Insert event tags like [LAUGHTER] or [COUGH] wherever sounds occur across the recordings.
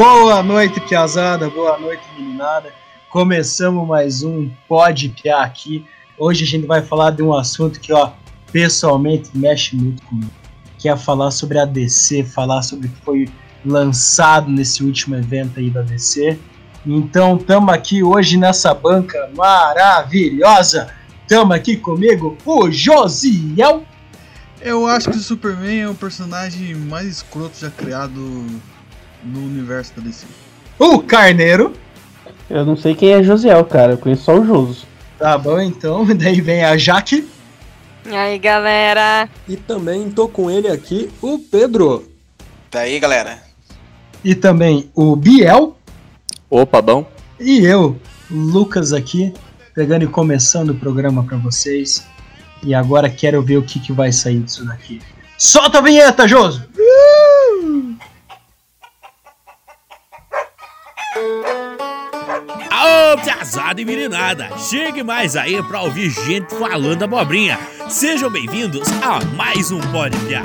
Boa noite, piazada. Boa noite, meninada. Começamos mais um Pode Piar aqui. Hoje a gente vai falar de um assunto que, ó, pessoalmente mexe muito comigo. Que é falar sobre a DC, falar sobre o que foi lançado nesse último evento aí da DC. Então, estamos aqui hoje nessa banca maravilhosa. Estamos aqui comigo, o Josiel. Eu acho que o Superman é o personagem mais escroto já criado no universo da DC. O Carneiro. Eu não sei quem é Josiel, cara. Eu conheço só o Joso. Tá bom, então. [LAUGHS] Daí vem a Jaque. E aí, galera? E também tô com ele aqui, o Pedro. Daí, galera. E também o Biel. Opa, bom. E eu, Lucas aqui, pegando e começando o programa para vocês. E agora quero ver o que, que vai sair disso daqui. Solta a vinheta, Joso! Aô, piazada e meninada! Chegue mais aí pra ouvir gente falando abobrinha. Sejam bem-vindos a mais um Pode Piar.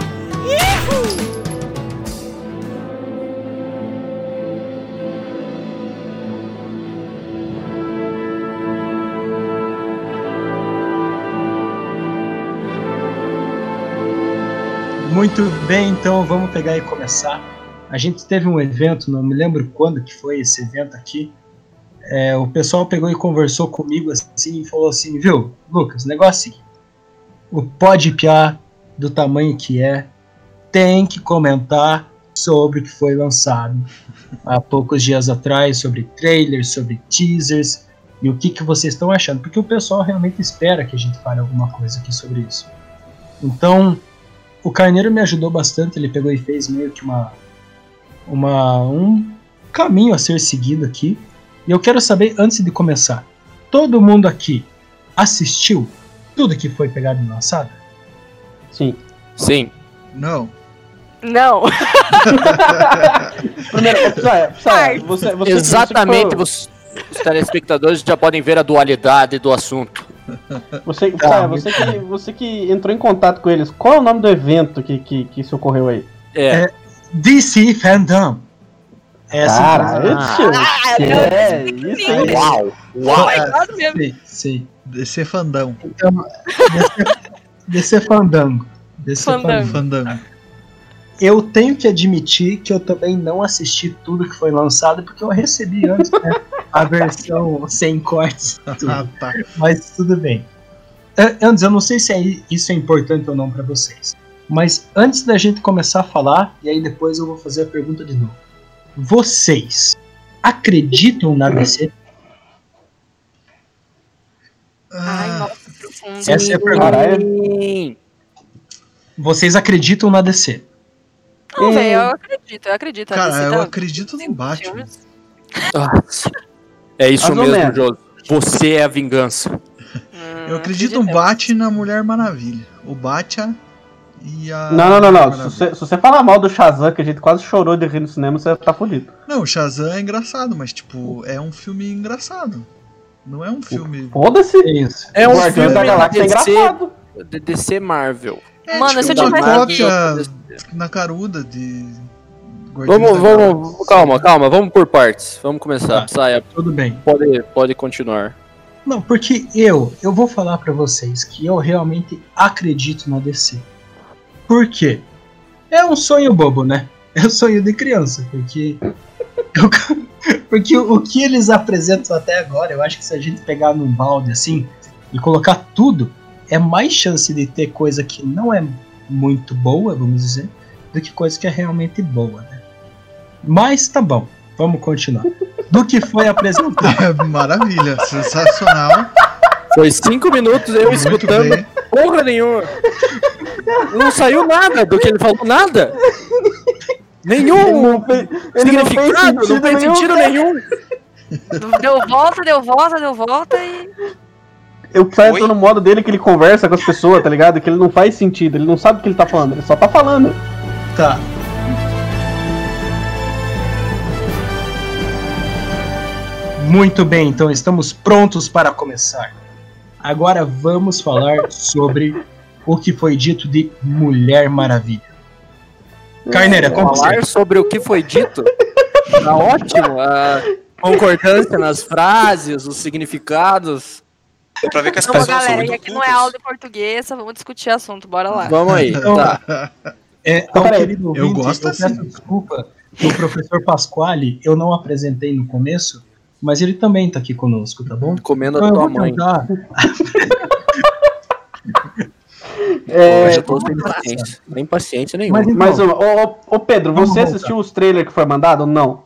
Muito bem, então vamos pegar e começar. A gente teve um evento, não me lembro quando que foi esse evento aqui. É, o pessoal pegou e conversou comigo assim e falou assim, viu, Lucas, negócio é o Pode Piar do tamanho que é tem que comentar sobre o que foi lançado há poucos dias atrás, sobre trailers, sobre teasers e o que, que vocês estão achando, porque o pessoal realmente espera que a gente fale alguma coisa aqui sobre isso. Então, o Carneiro me ajudou bastante, ele pegou e fez meio que uma, uma um caminho a ser seguido aqui. E eu quero saber, antes de começar, todo mundo aqui assistiu tudo que foi pegado e lançado? Sim. Sim. Não. Não. [LAUGHS] Primeiro, Psy, Psy, você, você, Exatamente, Você, os, telespectadores já podem ver a dualidade do assunto. você, Tá, você, que, você que entrou em contato com eles, qual é o nome do evento que, que, que isso ocorreu aí? É, DC Fandom. Essa Caralho, Ah. tio. Ah, É, isso aí. uau, uau. Obrigado mesmo. Sim, sim. DC Fandão. Então, DC, DC Fandango. DC Fandango. Fandango. Fandão. Eu tenho que admitir que eu também não assisti tudo que foi lançado, porque eu recebi antes né, a versão sem cortes. tudo. Ah, tá. Mas tudo bem. Antes, eu não sei se é- isso é importante ou não pra vocês. Mas antes da gente começar a falar, e aí depois eu vou fazer a pergunta de novo. Vocês acreditam na DC? Ai, Ah, nossa, profundo. Essa é a pergunta. Vocês acreditam na DC? Não, velho, eu acredito, eu acredito. cara, DC eu tá- acredito no Batman. Nossa. É isso mesmo. Joso. Você é a vingança. Hum, Eu acredito no acreditamos. Batman e na Mulher Maravilha. O Batman e a. Não, não, não, não. Se você, se você falar mal do Shazam, que a gente quase chorou de rir no cinema, você tá fudido. Não, o Shazam é engraçado, mas tipo, é um filme engraçado. Não é um filme. Foda-se. É isso. É um Guardiões filme da Galáxia é DC, engraçado. DC Marvel. É, Mano, eu tipo, uma tivesse- cópia na caruda de. Guardiões Vamos, vamos, calma, calma, vamos por partes. Vamos começar. Tá. Saia, Tudo bem. pode, pode continuar. Não, porque eu, eu vou falar pra vocês que eu realmente acredito na DC. Por quê? É um sonho bobo, né? É um sonho de criança, porque eu- [LAUGHS] porque o, o que eles apresentam até agora, eu acho que se a gente pegar num balde assim e colocar tudo, é mais chance de ter coisa que não é muito boa, vamos dizer, do que coisa que é realmente boa, né? Mas tá bom, vamos continuar. Do que foi apresentado. [LAUGHS] É, maravilha, sensacional. Foi cinco minutos eu Muito escutando bem. porra nenhuma. Não saiu nada do que ele falou, nada. Nenhum ele não fez significado, não sentido fez nenhum, sentido cara. nenhum. Deu volta, deu volta, deu volta e. Eu Psy Oi? no modo dele que ele conversa com as pessoas, tá ligado? Que ele não faz sentido, ele não sabe o que ele tá falando, ele só tá falando. Tá. Muito bem, então estamos prontos para começar. Agora vamos falar sobre o que foi dito de Mulher Maravilha. Carneira, como você? Falar sobre o que foi dito. Tá ótimo. A concordância nas frases, os significados. Dá pra ver que as Então, pessoas são galera, muito e aqui não é aula de português, vamos discutir assunto, bora lá. Vamos aí. Então, Tá. É, Então, ao peraí, querido eu ouvinte, gosto eu assim. peço desculpa que o professor Pasquale eu não apresentei no começo, mas ele também tá aqui conosco, tá bom? Comendo Então a tua mãe. É, eu tô sem paciência. Nem paciência nenhuma. Mas então, mais uma. Ô, ô, ô, Pedro, você voltar. assistiu os trailers que foi mandado ou não?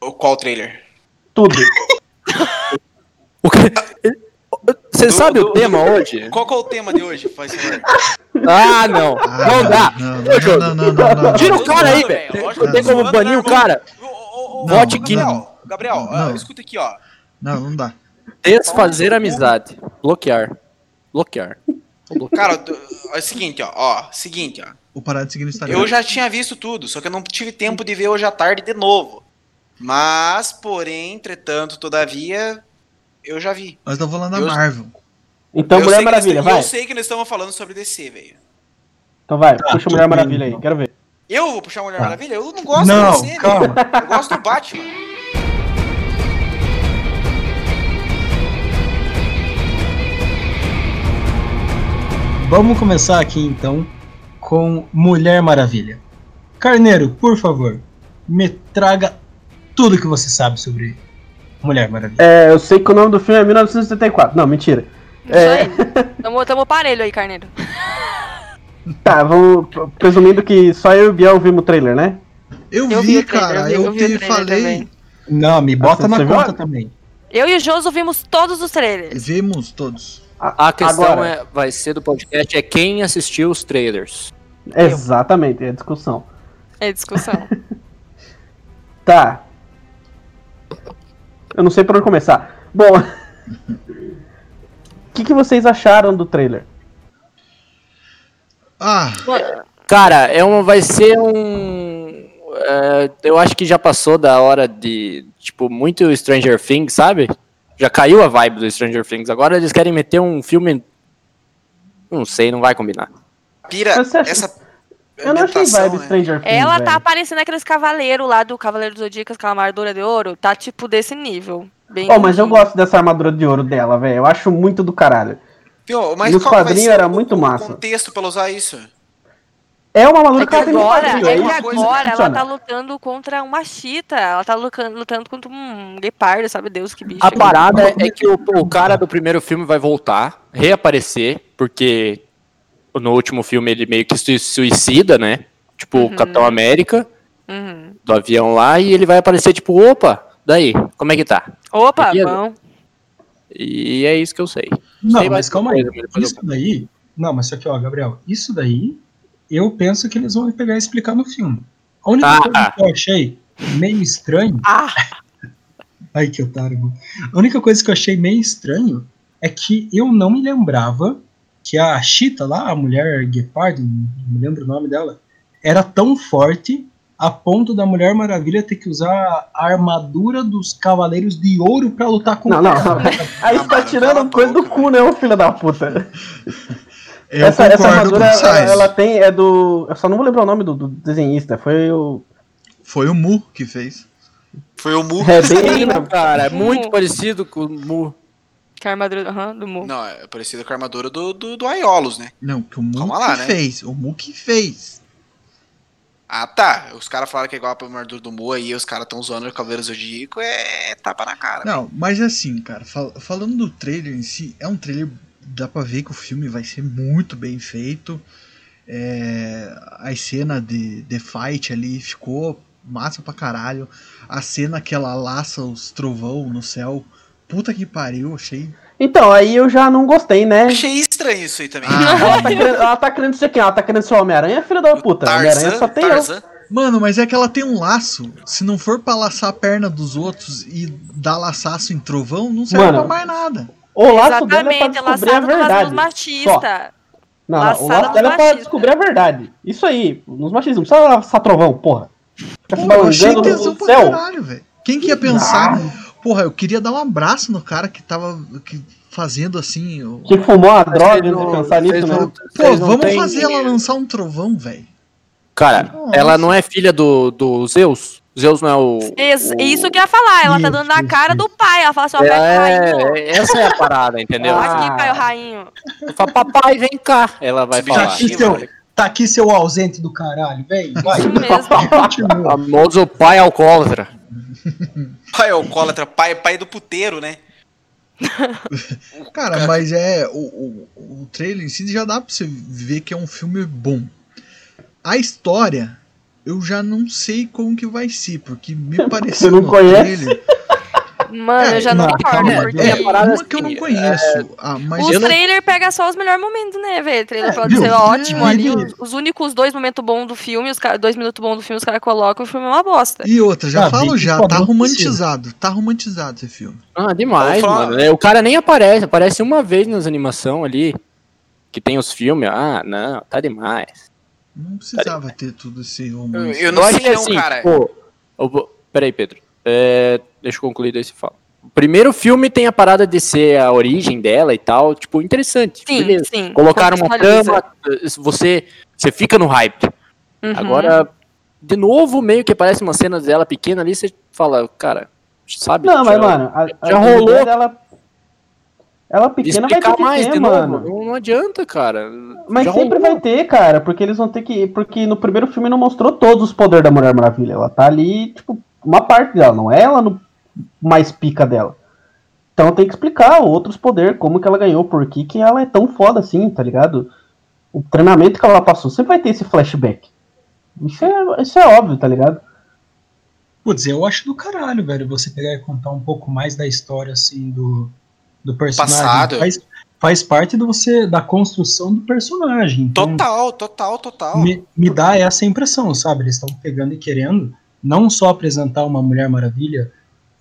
O- Qual trailer? Tudo. [LAUGHS] O que- Você Do- sabe do- o tema [LAUGHS] hoje? Qual que é o tema de hoje? Faz. Ah, não. Ah, Não dá. Não, não, não, não, não, não. Tira o cara aí, velho. Tem que eu tô como banir o cara. Vote Gabriel, Gabriel, Não. escuta aqui, ó. Não, não dá. Desfazer amizade. Bloquear. Bloquear. Cara, do- é o seguinte, ó, ó, seguinte, ó. Vou parar de seguir no Instagram. Eu já tinha visto tudo, só que eu não tive tempo de ver hoje à tarde de novo. Mas, porém, entretanto, todavia, eu já vi. Nós estamos falando da Eu- Marvel. Então, eu Mulher Maravilha, vai. Eu sei que nós estamos falando sobre DC, velho. Então vai, Tá, puxa Mulher Maravilha aí, então. quero ver. Eu vou puxar a Mulher Tá. Maravilha? Eu não gosto Não, de DC, calma. Eu gosto do Batman. Vamos começar aqui então com Mulher Maravilha. Carneiro, por favor, me traga tudo que você sabe sobre Mulher Maravilha. É, eu sei que o nome do filme é 1974. Não, mentira. Isso É. aí. [LAUGHS] Tamo, tamo parelho aí, Carneiro. Tá, vamos. Presumindo que só eu e o Biel vimos o trailer, né? Eu, Eu vi, vi trailer, cara. eu vi- Eu, eu vi falei. também. Não, me bota Ah, na você conta viu? também. Eu e o Joso vimos todos os trailers. Vimos todos. A questão Agora. é, vai ser do podcast é quem assistiu os trailers. Exatamente, é discussão. É discussão. [LAUGHS] Tá. Eu não sei por onde começar. Bom. O [LAUGHS] que, que vocês acharam do trailer? Ah, Cara, é um, vai ser um. é, eu acho que já passou da hora de. Tipo, muito Stranger Things, sabe? Já caiu a vibe do Stranger Things. Agora eles querem meter um filme. Não sei, não vai combinar. Pira, essa Eu não achei vibe né? Stranger Things. Ela tá aparecendo aqueles cavaleiros lá do Cavaleiro do Zodíaco, aquela armadura de ouro. Tá tipo desse nível. Bem Oh, mas eu gosto dessa armadura de ouro dela, velho. Eu acho muito do caralho. Viu, mas qual vai quadrinhos era o- muito o massa. contexto pra usar isso? É uma armadura É que ela tem agora, quadrinho, é é que isso que agora ela tá lutando contra uma chita. Ela tá lutando contra um guepardo, sabe Deus que bicho. A parada é que o, o cara do primeiro filme vai voltar, reaparecer, porque no último filme ele meio que se suicida, né? Tipo, o Capitão América, Uhum. do avião lá, e ele vai aparecer, tipo, opa, daí, como é que tá? Opa, Beleza. bom. E é isso que eu sei. Não, Sei mas mais calma aí. Isso daí. Não, mas só que, ó, Gabriel, isso daí eu penso que eles vão pegar e explicar no filme. A única Ah, coisa que eu achei meio estranho. Ah, [LAUGHS] Ai, que otário, mano. A única coisa que eu achei meio estranho é que eu não me lembrava que a Chita lá, a mulher Guepardo, não me lembro o nome dela, era tão forte a ponto da Mulher Maravilha ter que usar a armadura dos Cavaleiros de Ouro pra lutar com Não, não, ela. não. [LAUGHS] Aí Ah, você tá tirando coisa do cu, né, ô filho da puta? Eu essa, essa armadura, ela, ela tem, é do... Eu só não vou lembrar o nome do, do desenhista, foi o... Foi o Mu que fez. Foi o Mu. É bem [LAUGHS] cara, é muito Mu. parecido com o Mu. que a armadura aham, do Mu. Não, é parecido com a armadura do, do, do Aiolos, né? Não, que o Mu Calma lá, que né? fez. O Mu que fez. Ah, tá. Os caras falaram que é igual a armadura do Mu aí, os caras tão zoando o Cavaleiro Zodíaco, é tapa na cara. Não, mas assim, cara, fal- falando do trailer em si, é um trailer. Dá pra ver que o filme vai ser muito bem feito. É, a cena de, de fight ali ficou massa pra caralho. A cena que ela laça os trovão no céu. Puta que pariu, achei. Então, aí eu já não gostei, né? Achei estranho isso aí também. Ah, Ela tá [LAUGHS] querendo, ela tá querendo ser quem? Ela tá querendo ser o Homem-Aranha, filha da O puta. Homem-Aranha só tem eu. Tarzan. Mano, mas é que ela tem um laço. Se não for pra laçar a perna dos outros e dar laçaço em trovão, não serve Mano, pra mais nada. O laço dela é pra Exatamente, descobrir a verdade. machista. Não, não, o laço dela é pra descobrir a verdade. Isso aí, nos machistas, não precisa laçar trovão, porra. Fica Pô, eu achei tesão no pra céu. caralho, velho. Quem que ia pensar? Porra, eu queria dar um abraço no cara que tava que- fazendo assim. o- Que fumou a droga antes de pensar nisso, né? não- Pô, vamos têm- fazer ela lançar um trovão, velho. Cara, Nossa. ela não é filha do, do Zeus? Zeus não é o. Ex- o- isso que eu ia falar, ela tá Isso, dando na isso, cara isso. do pai. Ela fala assim, ó, vai rainho. É, essa é a parada, entendeu? Ah. Aqui, pai, o rainho. Eu falo, papai, vem cá. Ela vai Subjetivo. falar. Aqui seu, tá aqui seu ausente do caralho, vem, vai. Isso mesmo. [LAUGHS] Famoso pai alcoólatra. [LAUGHS] Pai alcoólatra, pai, pai do puteiro, né? [LAUGHS] Cara, mas é. O, o, o trailer em si já dá pra você ver que é um filme bom. A história, eu já não sei como que vai ser, porque me [LAUGHS] pareceu não no conhece? trailer. Mano, É, eu já não não, concordo, calma, porque... É, parada uma que eu não assim, conheço. Ah, mas Os eu não- trailer pega só os melhores momentos, né, velho? O trailer É, pode viu? ser ótimo É, ali. Os, os únicos dois momentos bons do filme, os dois minutos bons do filme, os caras colocam, o filme é uma bosta. E outra, já Ah, falo já, tá romantizado. Tá romantizado esse filme. Ah, demais, mano. É, O cara nem aparece, aparece uma vez nas animações ali. Que tem os filmes. Ah, não, tá demais. Não precisava ter tudo esse romance. Eu não acho sei não, assim, cara. pô, eu vou- Peraí, Pedro. É, Deixa eu concluir daí se fala. O primeiro filme tem a parada de ser a origem dela e tal. Tipo, interessante. Sim, beleza. sim. Colocaram uma trama, você, você fica no hype. Uhum. Agora, de novo, meio que aparece uma cena dela pequena ali, você fala, cara, sabe? Não, mas, já- mano, a, já a rolou. dela. Ela pequena vai ter explicar que mais ter, de mano. novo. Não, adianta, cara. Mas Já sempre vai ter, cara, porque eles vão ter que. Porque no primeiro filme não mostrou todos os poderes da Mulher Maravilha. Ela tá ali, tipo, uma parte dela, não é ela no mais pica dela. Então tem que explicar outros poderes, como que ela ganhou, por que, que ela é tão foda assim, tá ligado? O treinamento que ela passou, sempre vai ter esse flashback. Isso é, isso é óbvio, tá ligado? Putz, eu acho do caralho, velho, você pegar e contar um pouco mais da história, assim, do, do personagem. Passado. Faz, faz parte do você, da construção do personagem. Então, Total, total, total. me, me dá essa impressão, sabe? Eles estão pegando e querendo não só apresentar uma Mulher Maravilha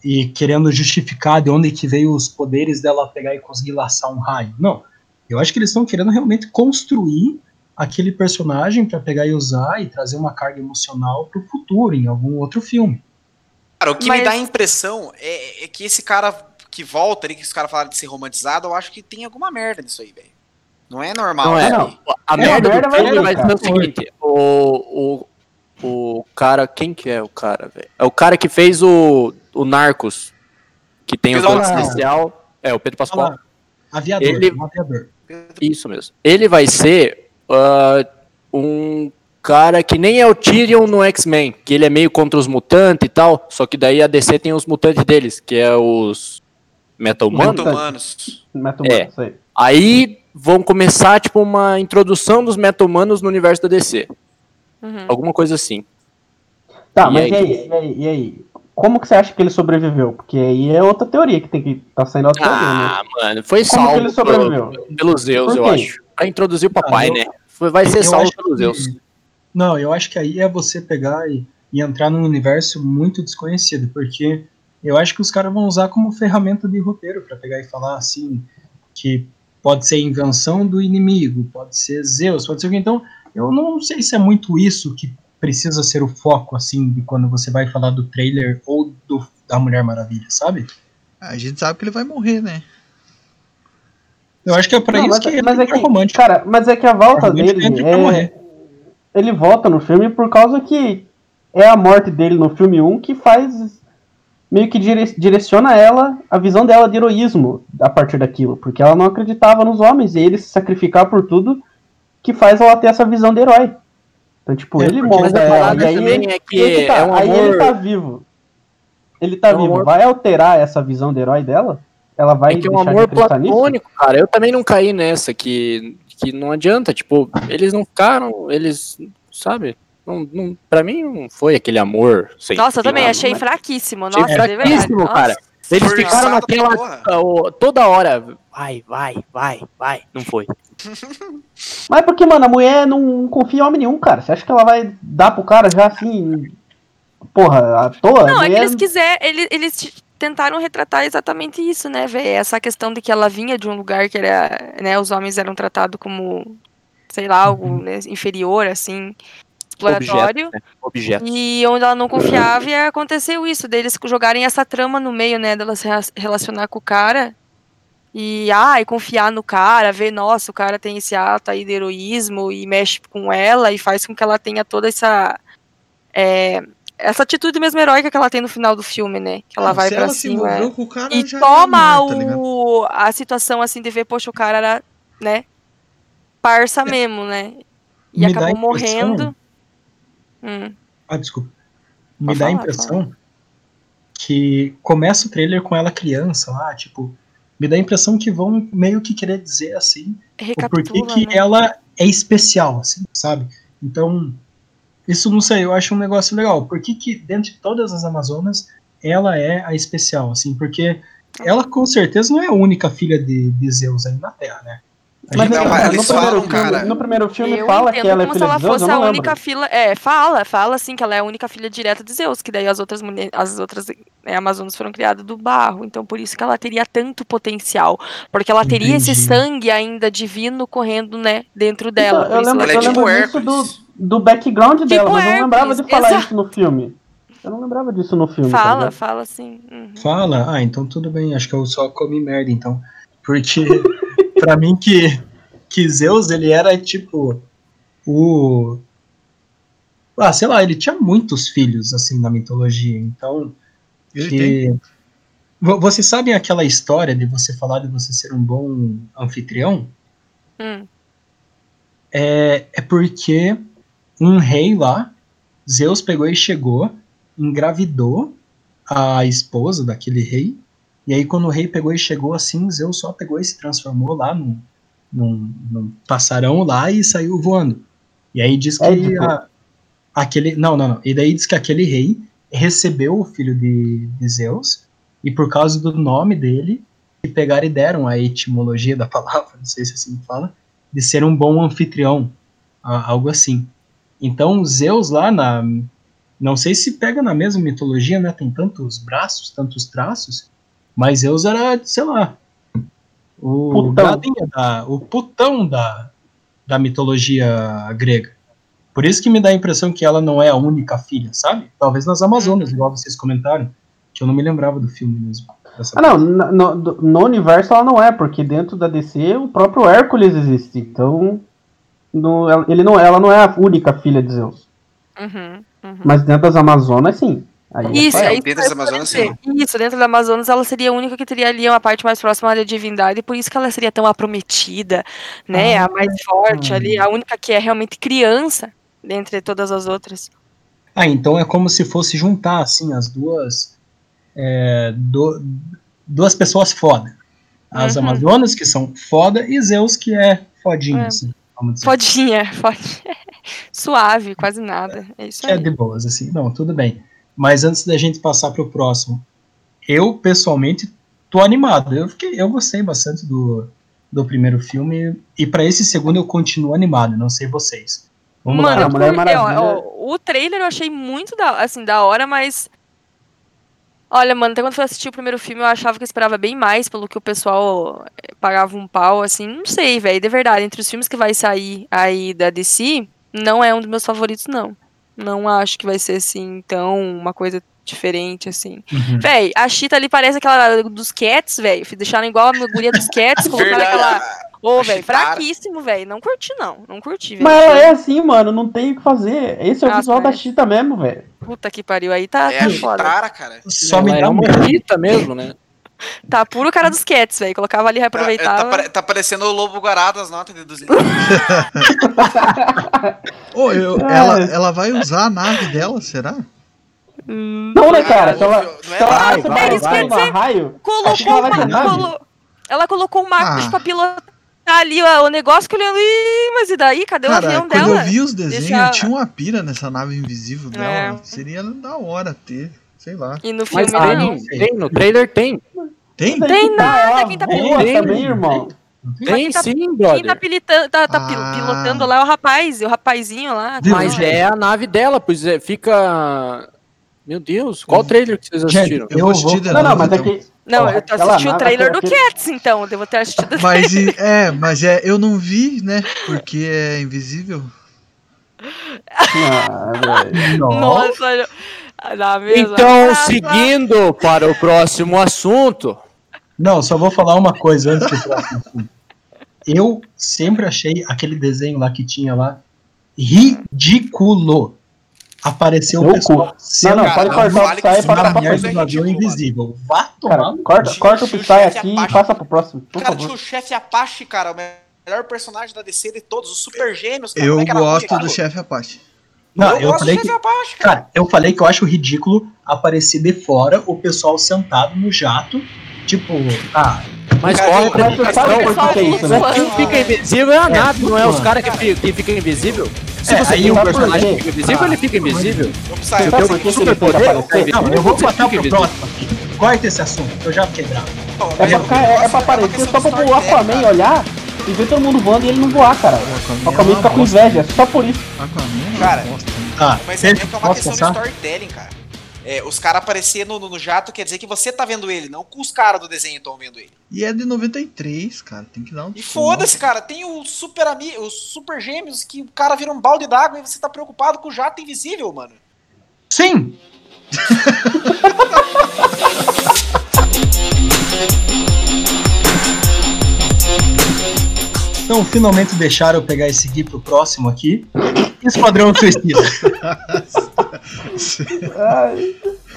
e querendo justificar de onde que veio os poderes dela pegar e conseguir laçar um raio. Não. Eu acho que eles estão querendo realmente construir aquele personagem para pegar e usar e trazer uma carga emocional pro futuro em algum outro filme. Cara, o que Mas- me dá a impressão é, é que esse cara que volta ali, que os caras falaram de ser romantizado, eu acho que tem alguma merda nisso aí, velho. Não é normal. Não é, não. A É, merda merda do vai filme vai ser o seguinte: o, o, o cara. Quem que é o cara, velho? É o cara que fez o, o Narcos, que tem o Pedro Pascal. especial. É, o Pedro Pascoal. Aviador, Ele- um aviador. Isso mesmo. Ele vai ser ah, um cara que nem é o Tyrion no X-Men, que ele é meio contra os mutantes e tal, só que daí a DC tem os mutantes deles, que é os Metal Mano. Humanos. Meta-humanos. Metal É. Aí. Aí vão começar, tipo, uma introdução dos Meta-Humanos no universo da DC. Uhum. Alguma coisa assim. Tá, E mas aí? e aí, e aí, e aí? Como que você acha que ele sobreviveu? Porque aí é outra teoria que tem que tá saindo outra teoria, né? Ah, mano, foi Como que salvo ele sobreviveu? pelo- pelos Zeus, eu acho. Pra introduzir o papai, eu- né? Foi- Vai ser Eu salvo pelos que- Zeus. Não, eu acho que aí é você pegar e, e entrar num universo muito desconhecido, porque eu acho que os caras vão usar como ferramenta de roteiro para pegar e falar assim que pode ser invenção do inimigo, pode ser Zeus, pode ser o que. Então, eu não sei se é muito isso que precisa ser o foco assim de quando você vai falar do trailer ou do da Mulher Maravilha, sabe? A gente sabe que ele vai morrer, né? Eu acho que é para Não, isso mas, que mas é, é que, romântico. cara, mas é que a volta dele pra é, morrer. ele volta no filme por causa que é a morte dele no filme 1 que faz meio que dire- direciona ela a visão dela de heroísmo a partir daquilo, porque ela não acreditava nos homens e ele se sacrificar por tudo que faz ela ter essa visão de herói. Então, tipo, É, ele molda a ela, e aí, ele, é que que tá, é um aí ele amor- tá vivo. Ele tá É um vivo. amor- Vai alterar essa visão de herói dela? Ela vai É que é um amor acreditar nisso? platônico, cara. Eu também não caí nessa, que, que não adianta. Tipo, eles não ficaram, eles, sabe? Não, não, pra mim não foi aquele amor sem Nossa, eu também não. achei fraquíssimo. Achei Nossa, de verdade. fraquíssimo, Nossa. cara. Eles Forçado ficaram naquela. toda hora. Vai, vai, vai, vai. Não foi. [LAUGHS] Mas porque, mano, a mulher não confia em homem nenhum, cara. Você acha que ela vai dar pro cara já assim. Porra, à toa? Não, a é que mulher... eles quiser, eles, eles tentaram retratar exatamente isso, né, velho? Essa questão de que ela vinha de um lugar que era, né, os homens eram tratados como, sei lá, algo né, inferior, assim, exploratório. Objeto. Né? Objeto. E onde ela não confiava, e aconteceu isso, deles jogarem essa trama no meio, né, dela se rea- relacionar com o cara. E, ah, e confiar no cara, ver, nossa, o cara tem esse ato aí de heroísmo e mexe com ela e faz com que ela tenha toda essa. é, essa atitude mesmo heróica que ela tem no final do filme, né? Que ela Não, vai se se cima. o cara, E já toma era amor, tá o, a situação assim de ver, poxa, o cara era, né? Parça mesmo, né? E Me acabou impressão- morrendo. Hum. Ah, desculpa. Me Pode dá a falar, impressão que começa o trailer com ela criança lá, tipo, me dá a impressão que vão meio que querer dizer assim, o porquê que né? ela é especial, assim, sabe? Então, isso não sei, eu acho um negócio legal. Por que que, dentre todas as Amazonas, ela é a especial, assim? Porque ela, com certeza, não é a única filha de, de Zeus aí na Terra, né? Mas Não, no, mas no eles primeiro falam, filme, cara. no primeiro filme Eu fala que ela é como filha se ela de Zeus, fosse a única filha. É, fala, fala assim que ela é a única filha direta de Zeus, que daí as outras mulheres, as outras né, Amazonas foram criadas do barro. Então por isso que ela teria tanto potencial. Porque ela teria esse Entendi. sangue ainda divino correndo, né, dentro dela. Então, eu lembro, ela é eu tipo lembro disso do, do background dela, mas eu não lembrava de falar exato. isso no filme. Eu não lembrava disso no filme. tá Fala, ligado? fala assim. uhum. Fala, ah, então tudo bem, acho que eu só comi merda, então. Porque, pra mim, que, que Zeus, ele era tipo o. Ah, sei lá, ele tinha muitos filhos, assim, na mitologia, então. Ele que... tem. Vo- Vocês sabem aquela história de você falar de você ser um bom anfitrião? Hum. É, é porque um rei lá, Zeus pegou e chegou, engravidou a esposa daquele rei, e aí quando o rei pegou e chegou assim, Zeus só pegou e se transformou lá num, num, num passarão lá e saiu voando. E aí diz que Édipo. a- aquele. Não, não, não. E daí diz que aquele rei recebeu o filho de, de Zeus, e por causa do nome dele, que pegaram e deram a etimologia da [LAUGHS] palavra, não sei se assim fala, de ser um bom anfitrião, algo assim. Então, Zeus lá na. Não sei se pega na mesma mitologia, né? Tem tantos braços, tantos traços, mas Zeus era, sei lá, o Putão. da, o putão da, da mitologia grega. Por isso que me dá a impressão que ela não é a única filha, sabe? Talvez nas Amazonas, igual vocês comentaram, que eu não me lembrava do filme mesmo. Ah, não, no, no- no universo ela não é, porque dentro da DC o próprio Hércules existe. Então, no- ela- ele não, ela não é a única filha de Zeus. Uhum, uhum. Mas dentro das Amazonas, sim. Aí é Isso, é isso Dentro das Amazonas, dizer. Isso, dentro da Amazonas ela seria a única que teria ali uma parte mais próxima da divindade, e por isso que ela seria tão a prometida, né? Ah. a mais forte ali, a única que é realmente criança dentre todas as outras. Ah, então é como se fosse juntar, assim, as duas. é, do- duas pessoas foda. As Uhum. Amazonas, que são foda, e Zeus, que é fodinho, É. assim. Fodinha, [LAUGHS] fodinha. Suave, quase nada. É isso que é aí. de boas, assim. Não, tudo bem. Mas antes da gente passar pro próximo, eu, pessoalmente, tô animado. Eu, fiquei, eu gostei bastante do, do primeiro filme, e para esse segundo eu continuo animado, não sei vocês. Vamos Mano, lá. a Mulher é, Maravilha- ó, o trailer eu achei muito da, assim, da hora, mas. Olha, mano, até quando eu fui assistir o primeiro filme, eu achava que eu esperava bem mais pelo que o pessoal eh, pagava um pau, assim. Não sei, velho. De verdade, entre os filmes que vai sair aí da DC, não é um dos meus favoritos, não. Não acho que vai ser, assim, tão uma coisa diferente, assim. Uhum. Véi, a Chita ali parece aquela dos Cats, velho. Deixaram igual a guria dos Cats, [LAUGHS] colocaram aquela. Ô, A velho, fraquíssimo, velho. Não curti, não. Não curti, velho. Mas ela é assim, mano, não tem o que fazer. Esse é o Ah, visual da parece. Chita mesmo, velho. Puta que pariu. Aí tá, É tá a foda. Chitara, cara. Só Ela me é dá um uma Rita mesmo, né? Tá puro cara dos Cats, velho. Colocava ali, Tá, é, tá, reaproveitava. tá parecendo o Lobo Guará das notas de 200. Ô, [LAUGHS] eu- É. ela, ela vai usar a nave dela, será? Não, né, cara? Se ela, é se ela vai, vai, vai. raio, que Colocou ela uma, colo- Ela colocou um Marcos Ah. pra pilotar ali ó, o negócio que eu olhando. Ih, mas e daí? Cadê o Cara, avião quando dela? eu vi os desenhos, Deixa ela- tinha uma pira nessa nave invisível dela. É. Seria da hora ter, sei lá. E no filme Mas não. tem, tem, no trailer tem. Tem? Tem tá, nada, quem tá voa pedindo? também, irmão. Tem tá- sim, Quem brother. tá, pilitando, tá, tá Ah. pilotando lá é o rapaz, o rapazinho lá. Viu? Mas Não, é a nave dela, pois é, fica. Meu Deus, qual trailer que vocês assistiram? Eu Eu vou assistir vou- Não, não, mas é que. Não, eu assistindo o trailer do aquele- Cats, então. Eu devo ter assistido. [LAUGHS] Mas e- é, mas é, eu não vi, né? Porque é invisível. Ah. [LAUGHS] Nossa. Nossa, na mesma Então, praça. seguindo para o próximo assunto. Não, só vou falar uma coisa antes do próximo. Eu sempre achei aquele desenho lá que tinha lá ridículo. Apareceu o pessoal Não, não, cara, pode cortar o Psy e na pra próxima. do avião invisível. Vá tomar Cara, no corta, Tio- corta o Psy aqui e Apache. passa pro próximo, por Cara, favor. tinha o chefe Apache, cara, o melhor personagem da DC de todos, os super gêmeos. Cara, Eu é gosto do chefe Apache. Não, eu, eu gosto falei do que. chefe Apache, cara. Cara, eu falei que eu acho ridículo aparecer de fora o pessoal sentado no jato. Tipo, ah, Mas Cara, corre eu- pra você sabe por que é isso, né? Quem fica invisível é a nave, não é os mano. caras que, que ficam invisível. Se É, você aí tem um personagem que fica invisível, Ah, ele fica invisível. Vamos Se sair. o Sabe teu por que que ele superpoder é não, eu vou você passar pro invisível. próximo aqui. Corta esse assunto, eu já fiquei bravo. É pra, ficar- é, é pra aparecer só pra o Aquaman olhar e ver todo mundo voando e ele não voar, cara. O Aquaman fica com inveja, só por isso. Aquaman é Cara, né? Ah, Mas é é uma questão de storytelling, cara. É, os caras aparecer no, no, no jato quer dizer que você tá vendo ele, não que os caras do desenho estão vendo ele. E é de 93, cara. Tem que dar um. E foda-se, cara, tem o super ami os super gêmeos que o cara vira um balde d'água e você tá preocupado com o jato invisível, mano. Sim! [LAUGHS] Então, finalmente deixaram eu pegar e seguir pro próximo aqui. Esquadrão Suicida. [LAUGHS]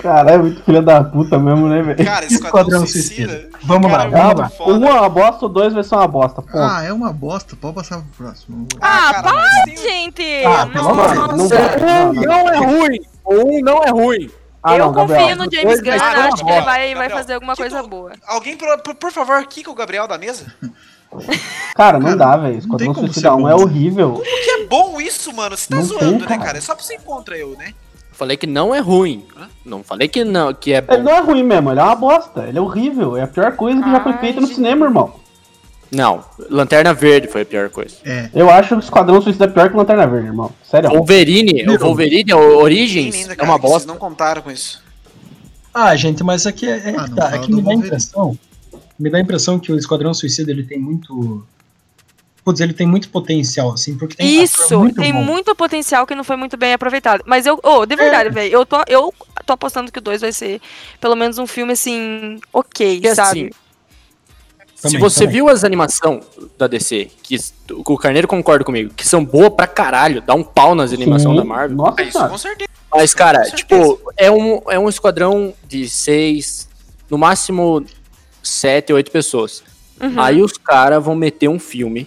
Caralho, é muito filha da puta mesmo, né, velho? Cara, Esquadrão Esquadrão Suicida. Suicida. Vamos lá, Cara, vamos muito lá. Um é uma bosta, o dois vai ser uma bosta. Ponto. Ah, é uma bosta. Pode passar pro próximo. Ah, tem o- Gente! Ah, pelo amor de Mano, Deus. não dá. Não, não. Não é ruim. O um não é ruim. Ah, eu não, Gabriel. confio no James vai Gunn, acho que ele vai, vai Gabriel, fazer alguma que coisa tu- boa. Alguém, por, por, favor, kika o Gabriel da mesa? [LAUGHS] [LAUGHS] Cara, não Cara, dá, velho. Esquadrão como Suicida ser 1 bom. é horrível. Que é bom isso, mano. Você tá Não zoando, tem, né, cara. cara? É só pra você contra eu, né? Falei que não é ruim. Não falei que não, que é Ele bom. não é ruim mesmo, ele é uma bosta. Ele é horrível. É a pior coisa que já foi Ai, feita no cinema, irmão. Não, Lanterna Verde foi a pior coisa. É. Eu acho que o Esquadrão Suicida é pior que Lanterna Verde, irmão. Sério. Wolverine, o Wolverine, o Origins, ainda, é cara, uma que Vocês bosta. não contaram com isso. Ah, gente, mas aqui é, é Ah, que não tá, é que me dá a impressão. Me dá a impressão que o Esquadrão Suicida ele tem muito. Putz, ele tem muito potencial, assim, porque tem Isso, muito tem bom. muito potencial que não foi muito bem aproveitado. Mas eu, oh, de verdade, velho, eu tô, eu tô apostando que o 2 vai ser pelo menos um filme assim, ok, Porque, sabe? assim, Se Também, você também. viu as animações da DC, que o Carneiro concorda comigo, que são boas pra caralho, dá um pau nas animações da Marvel. Nossa É isso, com certeza. Mas, cara, Com tipo, é um, é um esquadrão de seis, no máximo sete, oito pessoas. Uhum. Aí os caras vão meter um filme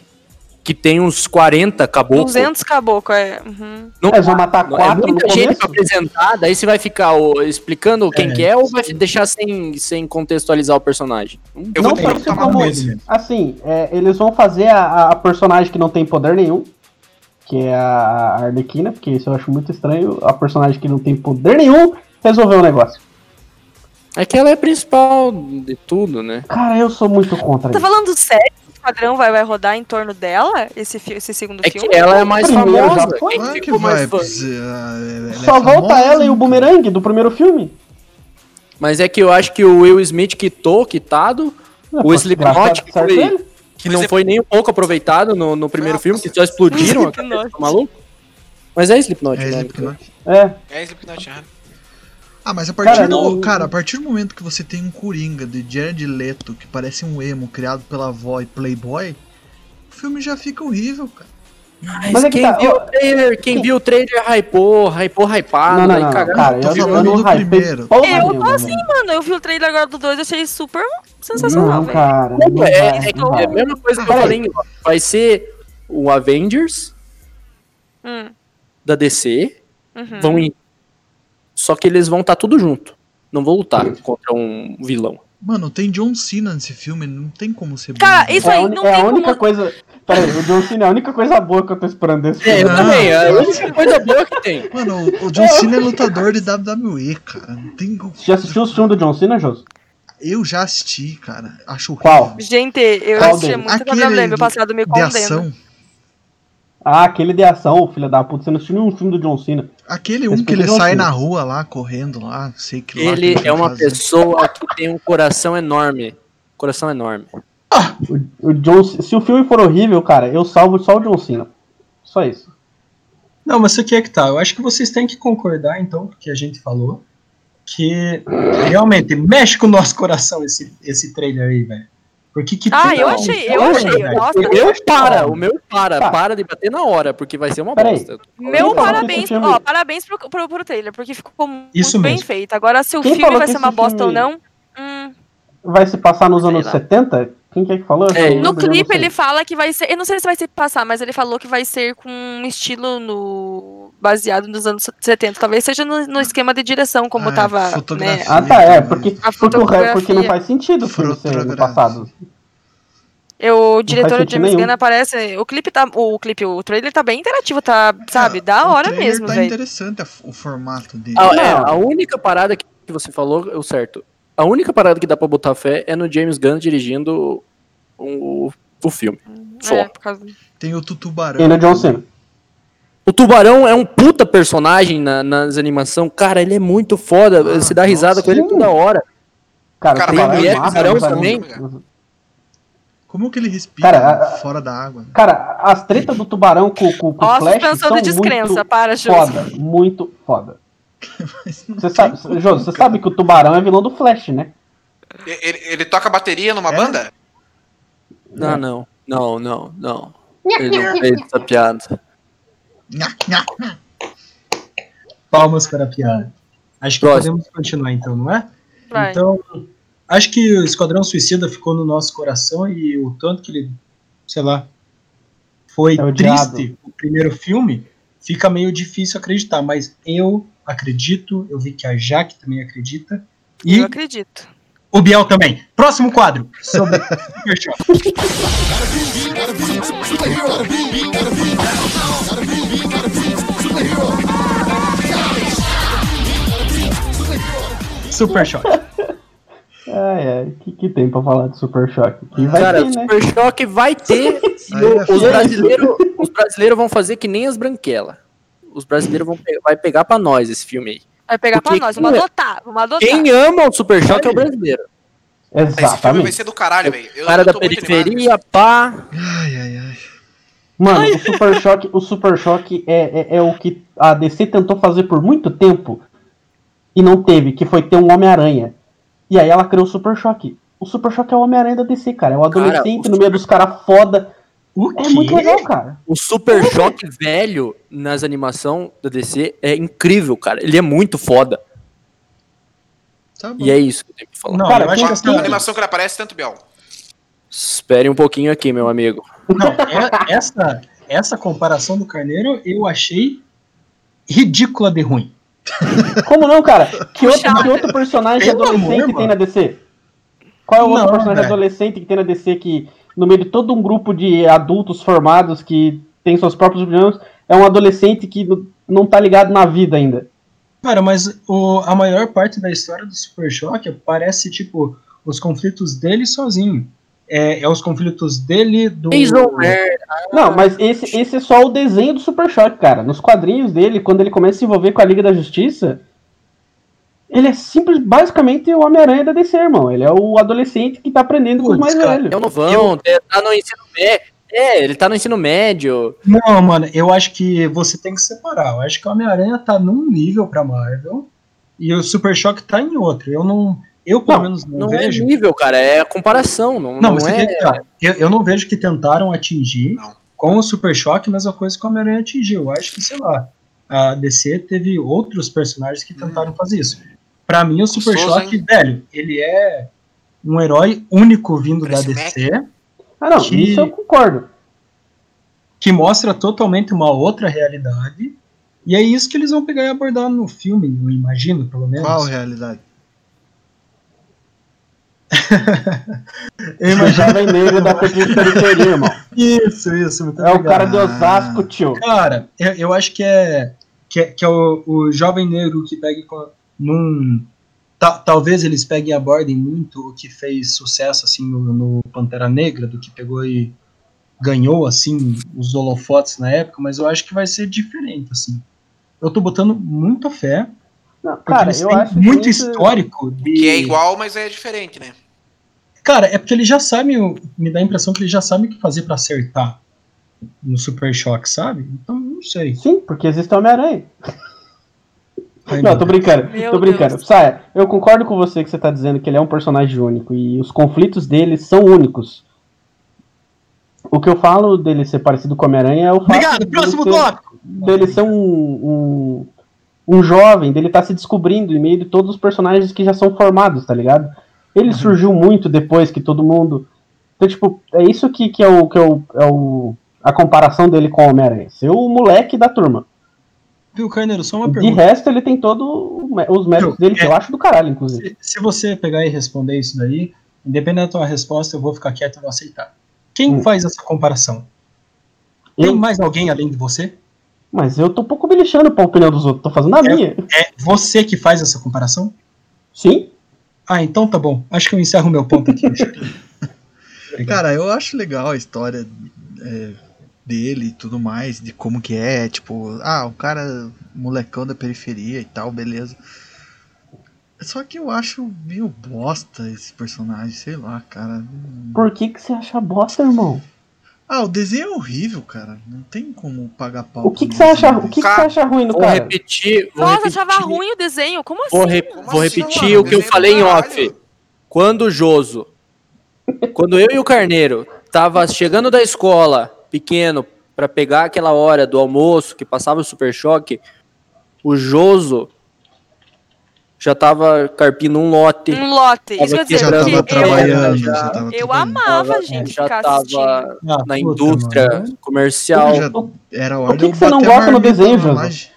que tem uns 40 caboclos. 200 caboclo, é. Uhum. Não, Eles vão matar é quatro no muita gente pra apresentar, daí você vai ficar ô, explicando quem É. que é ou vai deixar sem, sem contextualizar o personagem? Eu não uma como. Assim, é, eles vão fazer a, a personagem que não tem poder nenhum, que é a Arlequina, porque isso eu acho muito estranho. A personagem que não tem poder nenhum resolveu o negócio. É que ela é a principal de tudo, né? Cara, eu sou muito contra Tá isso. falando sério? O esquadrão vai, vai rodar em torno dela, esse, fi- esse segundo É filme? que ela é mais Primeiro já famosa. foi. Quem Claro que ficou mais fã- é, ela é Só volta famosa, ela e o né? Boomerang do primeiro filme. Mas é que eu acho que o Will Smith quitou, quitado, o Slipknot, que, Certo foi, ele? que não é- foi nem um pouco aproveitado no, no primeiro filme, que só explodiram a [LAUGHS] Slipknot. cabeça do maluco. Mas é Slipknot, É né? Slipknot. É. É Slipknot. Ah, mas a partir Cara, do. não- Cara, a partir do momento que você tem um Coringa de Jared Leto, que parece um emo criado pela avó e Playboy, o filme já fica horrível, cara. Mas, Mas é que quem, tá, viu ó, o trailer, quem viu o trailer hypou, hypou, hypado, Não, não, aí não, cara, tô eu, falando do primeiro. Eu tô assim, mano. Eu vi o trailer agora do 2 e achei super sensacional, Não, velho. cara. Não, não é, vai, é não é a mesma coisa que eu falei, vai ser o Avengers Hum, da DC, uhum. vão ir. Só que eles vão estar tudo junto. Não vão lutar contra um vilão. Mano, tem John Cena nesse filme, não tem como ser bom. Cara, velho. isso É a, aí uni- não é a única como... coisa. Peraí, o John Cena é a única coisa boa que eu tô esperando desse É, filme. eu Não, também, é a eu única coisa boa que tem. Mano, o, o John Cena é lutador de WWE, cara. Não tem. Você já assistiu os filmes do John Cena, Jô? Eu já assisti, cara. Acho horrível. Qual? Gente, eu Qual assistia deles? muito quando eu lembro, o do- passado me de condena. ação. Ah, aquele de ação, filho da puta. Você não assistiu nenhum filme do John Cena. Aquele um que ele sai Cena. na rua lá, correndo lá, não sei que lá. que Ele é uma que fazer. pessoa que tem um coração enorme. Coração enorme. O, o John, se o filme for horrível, cara, eu salvo só o John Cena. Só isso. Não, mas isso aqui é que tá. Eu acho que vocês têm que concordar, então, com o que a gente falou, que realmente mexe com o nosso coração esse, esse trailer aí, velho. Porque que Ah, eu achei, eu achei. Nossa, O meu para, o meu para, Tá. para de bater na hora, porque vai ser uma Peraí. bosta. Meu parabéns, ó, parabéns pro, pro, pro trailer, porque ficou muito Isso bem mesmo. feito. Agora, se o Quem filme vai ser uma bosta ou não, hum, Vai se passar nos anos lá. 70? Quem que é que falou? É, No clipe ele fala que vai ser. Eu não sei se vai se passar, mas ele falou que vai ser com um estilo no. baseado nos anos 70. Talvez seja no, no esquema de direção, como Ah, tava. Né? Ah, tá, é, porque, A porque, o porque não faz sentido o filme ser no passado. Eu, o diretor James. Gunn aparece. O clipe tá. O clipe, o trailer tá bem interativo, tá, sabe? Da O hora mesmo, tá velho. interessante o formato dele. Ah, é, a única parada que você falou é o certo. A única parada que dá pra botar fé é no James Gunn dirigindo o, o filme. Só. É, causa. Tem o Tutubarão. E no John Cena. O Tubarão é um puta personagem na, nas animações. Cara, ele é muito foda. Ah, você dá risada nossa. com ele toda hora. Cara, Cara, o tem Tubarão mulher é massa, Tubarão o Tubarão- também? Como que ele respira Cara, fora da água? Cara, as tretas do Tubarão com, com, com o Flash são de descrença, muito para, foda, muito foda. Você sabe, como, Jô, você sabe que o Tubarão é vilão do Flash, né? Ele, ele toca bateria numa É? banda? Não, não, não, não, não. Ele não fez essa piada. Palmas para a piada. Acho que Próximo. podemos continuar então, não é? Vai. Então, acho que o Esquadrão Suicida ficou no nosso coração e o tanto que ele, sei lá, foi É triste o primeiro filme, fica meio difícil acreditar, mas eu acredito, eu vi que a Jaque também acredita e Eu acredito. o Biel também. Próximo quadro sobre Super [LAUGHS] Choque. Super Choque. Ai, ai, o que, que tem pra falar de Super Choque? Que vai Cara, ter, né? Super Choque vai ter. [LAUGHS] os brasileiros os brasileiros vão fazer que nem as branquelas. Os brasileiros vão pe- vai pegar pra nós esse filme aí. Vai pegar Porque pra nós, vamos quem- adotar, vamos adotar. Quem ama o Super Choque é o brasileiro. Esse filme vai Exatamente. ser do caralho, velho. Cara eu da periferia, pá. Ai, ai, ai. Mano, o Super Choque, o Super Choque é, é, é o que a DC tentou fazer por muito tempo e não teve, que foi ter um Homem-Aranha. E aí ela criou o Super Choque. O Super Choque é o Homem-Aranha da DC, cara. É o Cara, adolescente o no meio dos caras foda. O É muito legal, cara. O Super Choque velho nas animações da DC é incrível, cara. Ele é muito foda. Tá bom. E é isso que eu tenho que falar. Não, Cara, eu acho que A animação que ele aparece, tanto Biel. Espere um pouquinho aqui, meu amigo. não, é- essa, essa comparação do Carneiro eu achei ridícula de ruim. Como não, cara? Que outro, que outro personagem Pelo adolescente amor, tem na DC? Qual é o outro Não, personagem velho. adolescente que tem na DC que, no meio de todo um grupo de adultos formados que tem seus próprios problemas, é um adolescente que não- tá ligado na vida ainda? Cara, mas o, a maior parte da história do Super Choque parece, tipo, os conflitos dele sozinho. É, é os conflitos dele, do. Merda. Não, mas esse, esse é só o desenho do Super Choque, cara. Nos quadrinhos dele, quando ele começa a se envolver com a Liga da Justiça, ele é simples, basicamente o Homem-Aranha da DC, irmão. Ele é o adolescente que tá aprendendo com os Putz, mais cara, velhos. É o novão, é, tá no ensino médio. É, ele tá no ensino médio. Não, mano, eu acho que você tem que separar. Eu acho que o Homem-Aranha tá num nível pra Marvel e o Super Choque tá em outro. Eu não. Eu, pelo Não, menos, não, Não vejo. é nível, cara, é a comparação. Não, Não, não, mas é. é... tá, eu, eu não vejo que tentaram atingir Não. com o Super Choque a mesma coisa que o Homem-Aranha atingiu. Eu acho que, sei lá, a DC teve outros personagens que tentaram fazer isso. Pra mim, o Super Gostoso, Choque, velho, ele é um herói único vindo Parece da DC, Ah, não, que- isso eu concordo. que mostra totalmente uma outra realidade. E é isso que eles vão pegar e abordar no filme, eu imagino, pelo menos. Qual realidade? [LAUGHS] Eu O imagino jovem negro da periferia, irmão. isso, isso. Muito É o obrigado. cara de Osasco, tio. Cara, eu, eu acho que é que é, que é o, o jovem negro que pega e num ta- talvez eles peguem e abordem muito o que fez sucesso assim no, no Pantera Negra, do que pegou e ganhou assim os holofotes na época, mas eu acho que vai ser diferente assim. Eu tô botando muita fé, Não, porque cara, eles eu têm acho muito histórico de Que é igual, mas é diferente, né? Cara, é porque ele já sabe, me dá a impressão que ele já sabe o que fazer pra acertar no Super Choque, sabe? Então, não sei. Sim, porque existe o Homem-Aranha. Não, tô brincando, Meu tô brincando. Deus. Saia, eu concordo com você que você tá dizendo que ele é um personagem único e os conflitos dele são únicos. O que eu falo dele ser parecido com o Homem-Aranha é o fato Obrigado, dele próximo ser, tópico. dele ser um, um, um jovem, dele estar se descobrindo em meio de todos os personagens que já são formados, tá ligado? Ele Uhum. surgiu muito depois que todo mundo. Então, tipo, é isso que, que é, o, que é, o, é o, a comparação dele com o Homem-Aranha. Ser o moleque da turma. Viu, Carneiro, só uma De pergunta. resto, ele tem todos os méritos Viu, dele, que é. eu acho do caralho, inclusive. Se, se você pegar e responder isso daí, independente da tua resposta, eu vou ficar quieto e vou aceitar. Quem Hum. faz essa comparação? Tem Eu, mais alguém além de você? mas eu tô um pouco me lixando pra opinião dos outros, tô fazendo a É. minha. É você que faz essa comparação? Sim? Ah, então tá bom. Acho que eu encerro meu ponto aqui. [LAUGHS] Cara, eu acho legal a história é, dele e tudo mais, de como que é, tipo, ah, o cara molecão da periferia e tal, beleza. Só que eu acho meio bosta esse personagem, sei lá, cara. Por que, que você acha bosta, irmão? Ah, o desenho é horrível, cara. Não tem como pagar pau. O que, que você acha, o que, que você acha ruim no Vou cara? repetir. Vou Nossa, repetir, achava ruim o desenho. Como assim? Vou, re- Como vou assim, repetir mano? o que eu Desenho falei em off. Quando o Joso, quando eu e o Carneiro tava chegando da escola, pequeno, pra pegar aquela hora do almoço que passava o Super Choque, o Joso já tava carpindo um lote. Um lote. Isso quer Tava dizer, Já tava trabalhando, já- já tava eu, eu amava, Tava- gente, já ficar tava assistindo. Ah, na puta, indústria mano. comercial. Já era hora O que eu que você não a gosta no desenho, laje.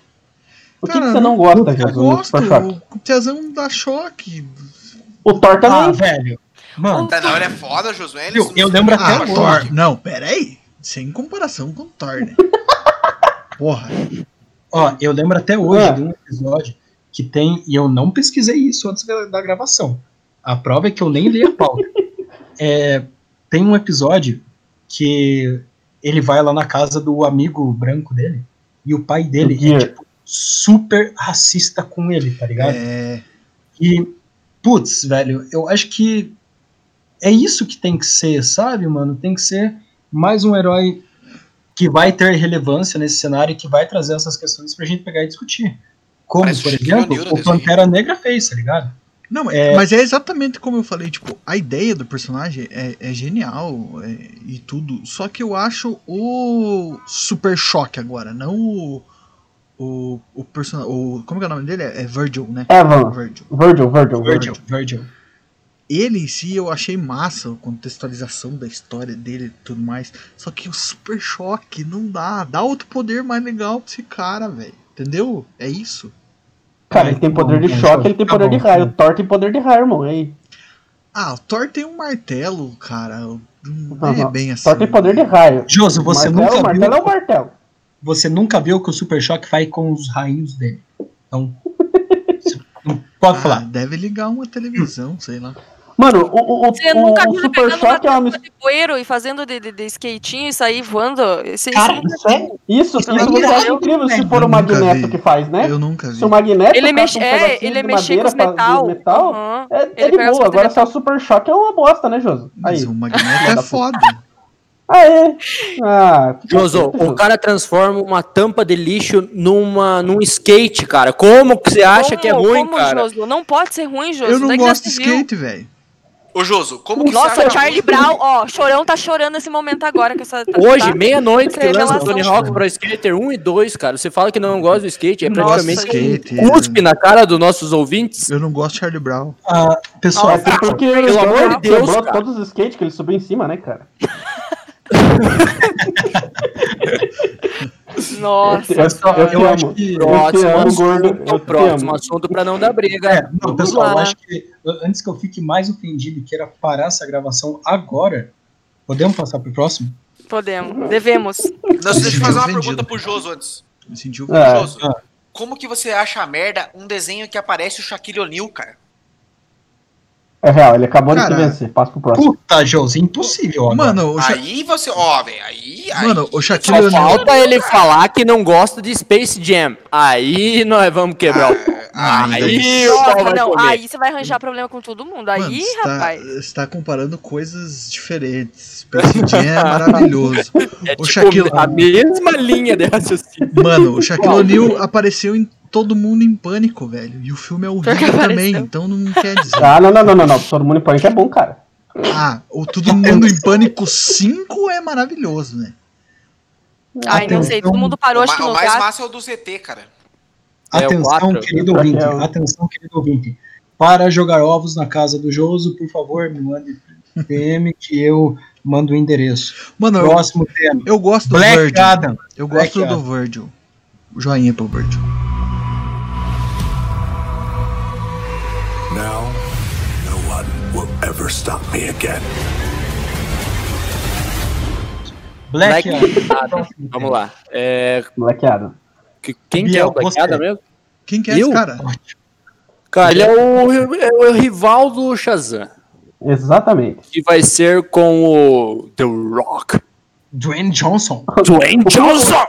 O que, Cara, que você não gosta, Eu gosto, Choque? o Tiazão dá choque. O Thor também. Ah, velho. Mano, não, ele é foda, Josué. viu, eu lembro até Ah, hoje. Thor. Não, pera aí. Sem comparação com o Thor, né? [LAUGHS] Porra. Ó, eu lembro até hoje Ah. de um episódio que tem, e eu não pesquisei isso antes da, da gravação. A prova é que eu nem li a pauta. [LAUGHS] É, tem um episódio que ele vai lá na casa do amigo branco dele, e o pai dele é tipo, super racista com ele, tá ligado? É. E, putz, velho, eu acho que é isso que tem que ser, sabe, mano? Tem que ser mais um herói que vai ter relevância nesse cenário e que vai trazer essas questões pra gente pegar e discutir. Como, Parece por exemplo, o. Pantera Negra fez, tá ligado? Não, É. mas é exatamente como eu falei, tipo, a ideia do personagem é, é genial é, e tudo, só que eu acho o Super Choque agora, não o. O, o personagem. O, como que é o nome dele? É Virgil, né? Evan. Virgil. Virgil, Virgil, Virgil, Virgil. Virgil. Ele em si eu achei massa, a contextualização da história dele e tudo mais. Só que o Super Choque não dá. Dá outro poder mais legal pra esse cara, velho. Entendeu? É isso. Cara, ele tem Tá poder de tá choque, ele tem tá poder de raio. O Thor tem poder de raio, irmão. Aí. Ah, o Thor tem um martelo, cara. Não é bem assim. Thor tem poder de raio. Joso, você martelo, nunca martelo é o viu, martelo. você nunca viu o que o Super Choque faz com os raios dele. Então, [LAUGHS] pode Ah, falar. deve ligar uma televisão, sei lá. Mano, o, o, o, Você o- nunca o Super Choque é uma mistura. de poeiro e fazendo de, de, de skatinho e sair voando? Esse, Cara, isso isso é Isso, Isso isso é irado, incrível se for o Magneto vi. que faz, né? Eu nunca vi. Se o Magneto ele mexe, um é, ele de mexer com os metal. metal Aham. é, Ele é de boa. Agora só o metal. Super Choque é uma bosta, né, Joso? Mas Aí. o Magneto é foda. É? Ah, Joso, quieto, o cara transforma uma tampa de lixo numa, num skate, cara. Como que você acha que é Como- ruim, como, cara? Joso? Não pode ser ruim, Joso. Eu não é gosto de se skate, velho. Ô, Joso, como que Nossa, você acha Charlie? Brown, ó, Chorão tá chorando nesse momento agora com essa. tá- Hoje, tá? meia-noite, que lança o Tony. Hawk Pro Skater 1 e 2, cara. Você fala que não gosta do skate, é Nossa, praticamente skate, um cuspe na cara dos nossos ouvintes. Eu não gosto de Charlie Brown. Ah, pessoal, É porque ele Pelo amor de Deus, cara. todos os skates que ele subiu em cima, né, cara? [LAUGHS] Nossa. Eu, eu, eu acho que- Eu Próximo assunto, gordo. Eu te próximo assunto pra não dar briga. É, não, Vamos pessoal, eu lá. acho que antes que eu fique mais ofendido e queira parar essa gravação agora, podemos passar pro próximo? Podemos, devemos. Não, deixa eu fazer uma Ofendido. pergunta pro Joso antes. Me sentiu É. Joso, Ah. como que você acha a merda um desenho que aparece o Shaquille O'Neal, cara? É real, ele acabou de vencer. Passa pro próximo. Puta, Josi, impossível agora. Mano, o, Sha Aí você, ó, velho, aí, aí. Mano, o Shaquille Só falta ele falar que não gosta de Space Jam. Aí nós vamos quebrar o pau. Ah, Aí Nossa, vai não, aí você vai arranjar problema com todo mundo. Aí, Mano, você tá, rapaz. você tá comparando coisas diferentes. Space Jam é maravilhoso. [LAUGHS] É o tipo Shaquille- a mesma linha de raciocínio. Mano, o Shaquille O'Neal apareceu em todo mundo em pânico, velho. E o filme é horrível também, então não quer dizer. [LAUGHS] Ah, não, não, não, não, não. Todo mundo em pânico é bom, cara. Ah, o Todo Mundo em Pânico 5 é maravilhoso, né? Ai, não sei, todo mundo parou, acho que o mais massa é o do ZT, cara. É, Atenção, quatro. querido ouvinte, É o- atenção, querido ouvinte. Para jogar ovos na casa do Joso, por favor, me mande PM que eu mando o endereço. Mano, eu, Próximo tema. eu gosto do Black Virgil. Adam. Eu Black gosto do Adam. Virgil. Joinha pro Virgil. Will ever stop me again. Black, Black Adam. Vamos lá. É, Black Adam. que- quem que é o Black você. Adam mesmo? Quem que é Eu? esse cara? Cara, ele é o, é o rival do Shazam. Exatamente. Que vai ser com o The Rock. Dwayne Johnson. Dwayne Johnson!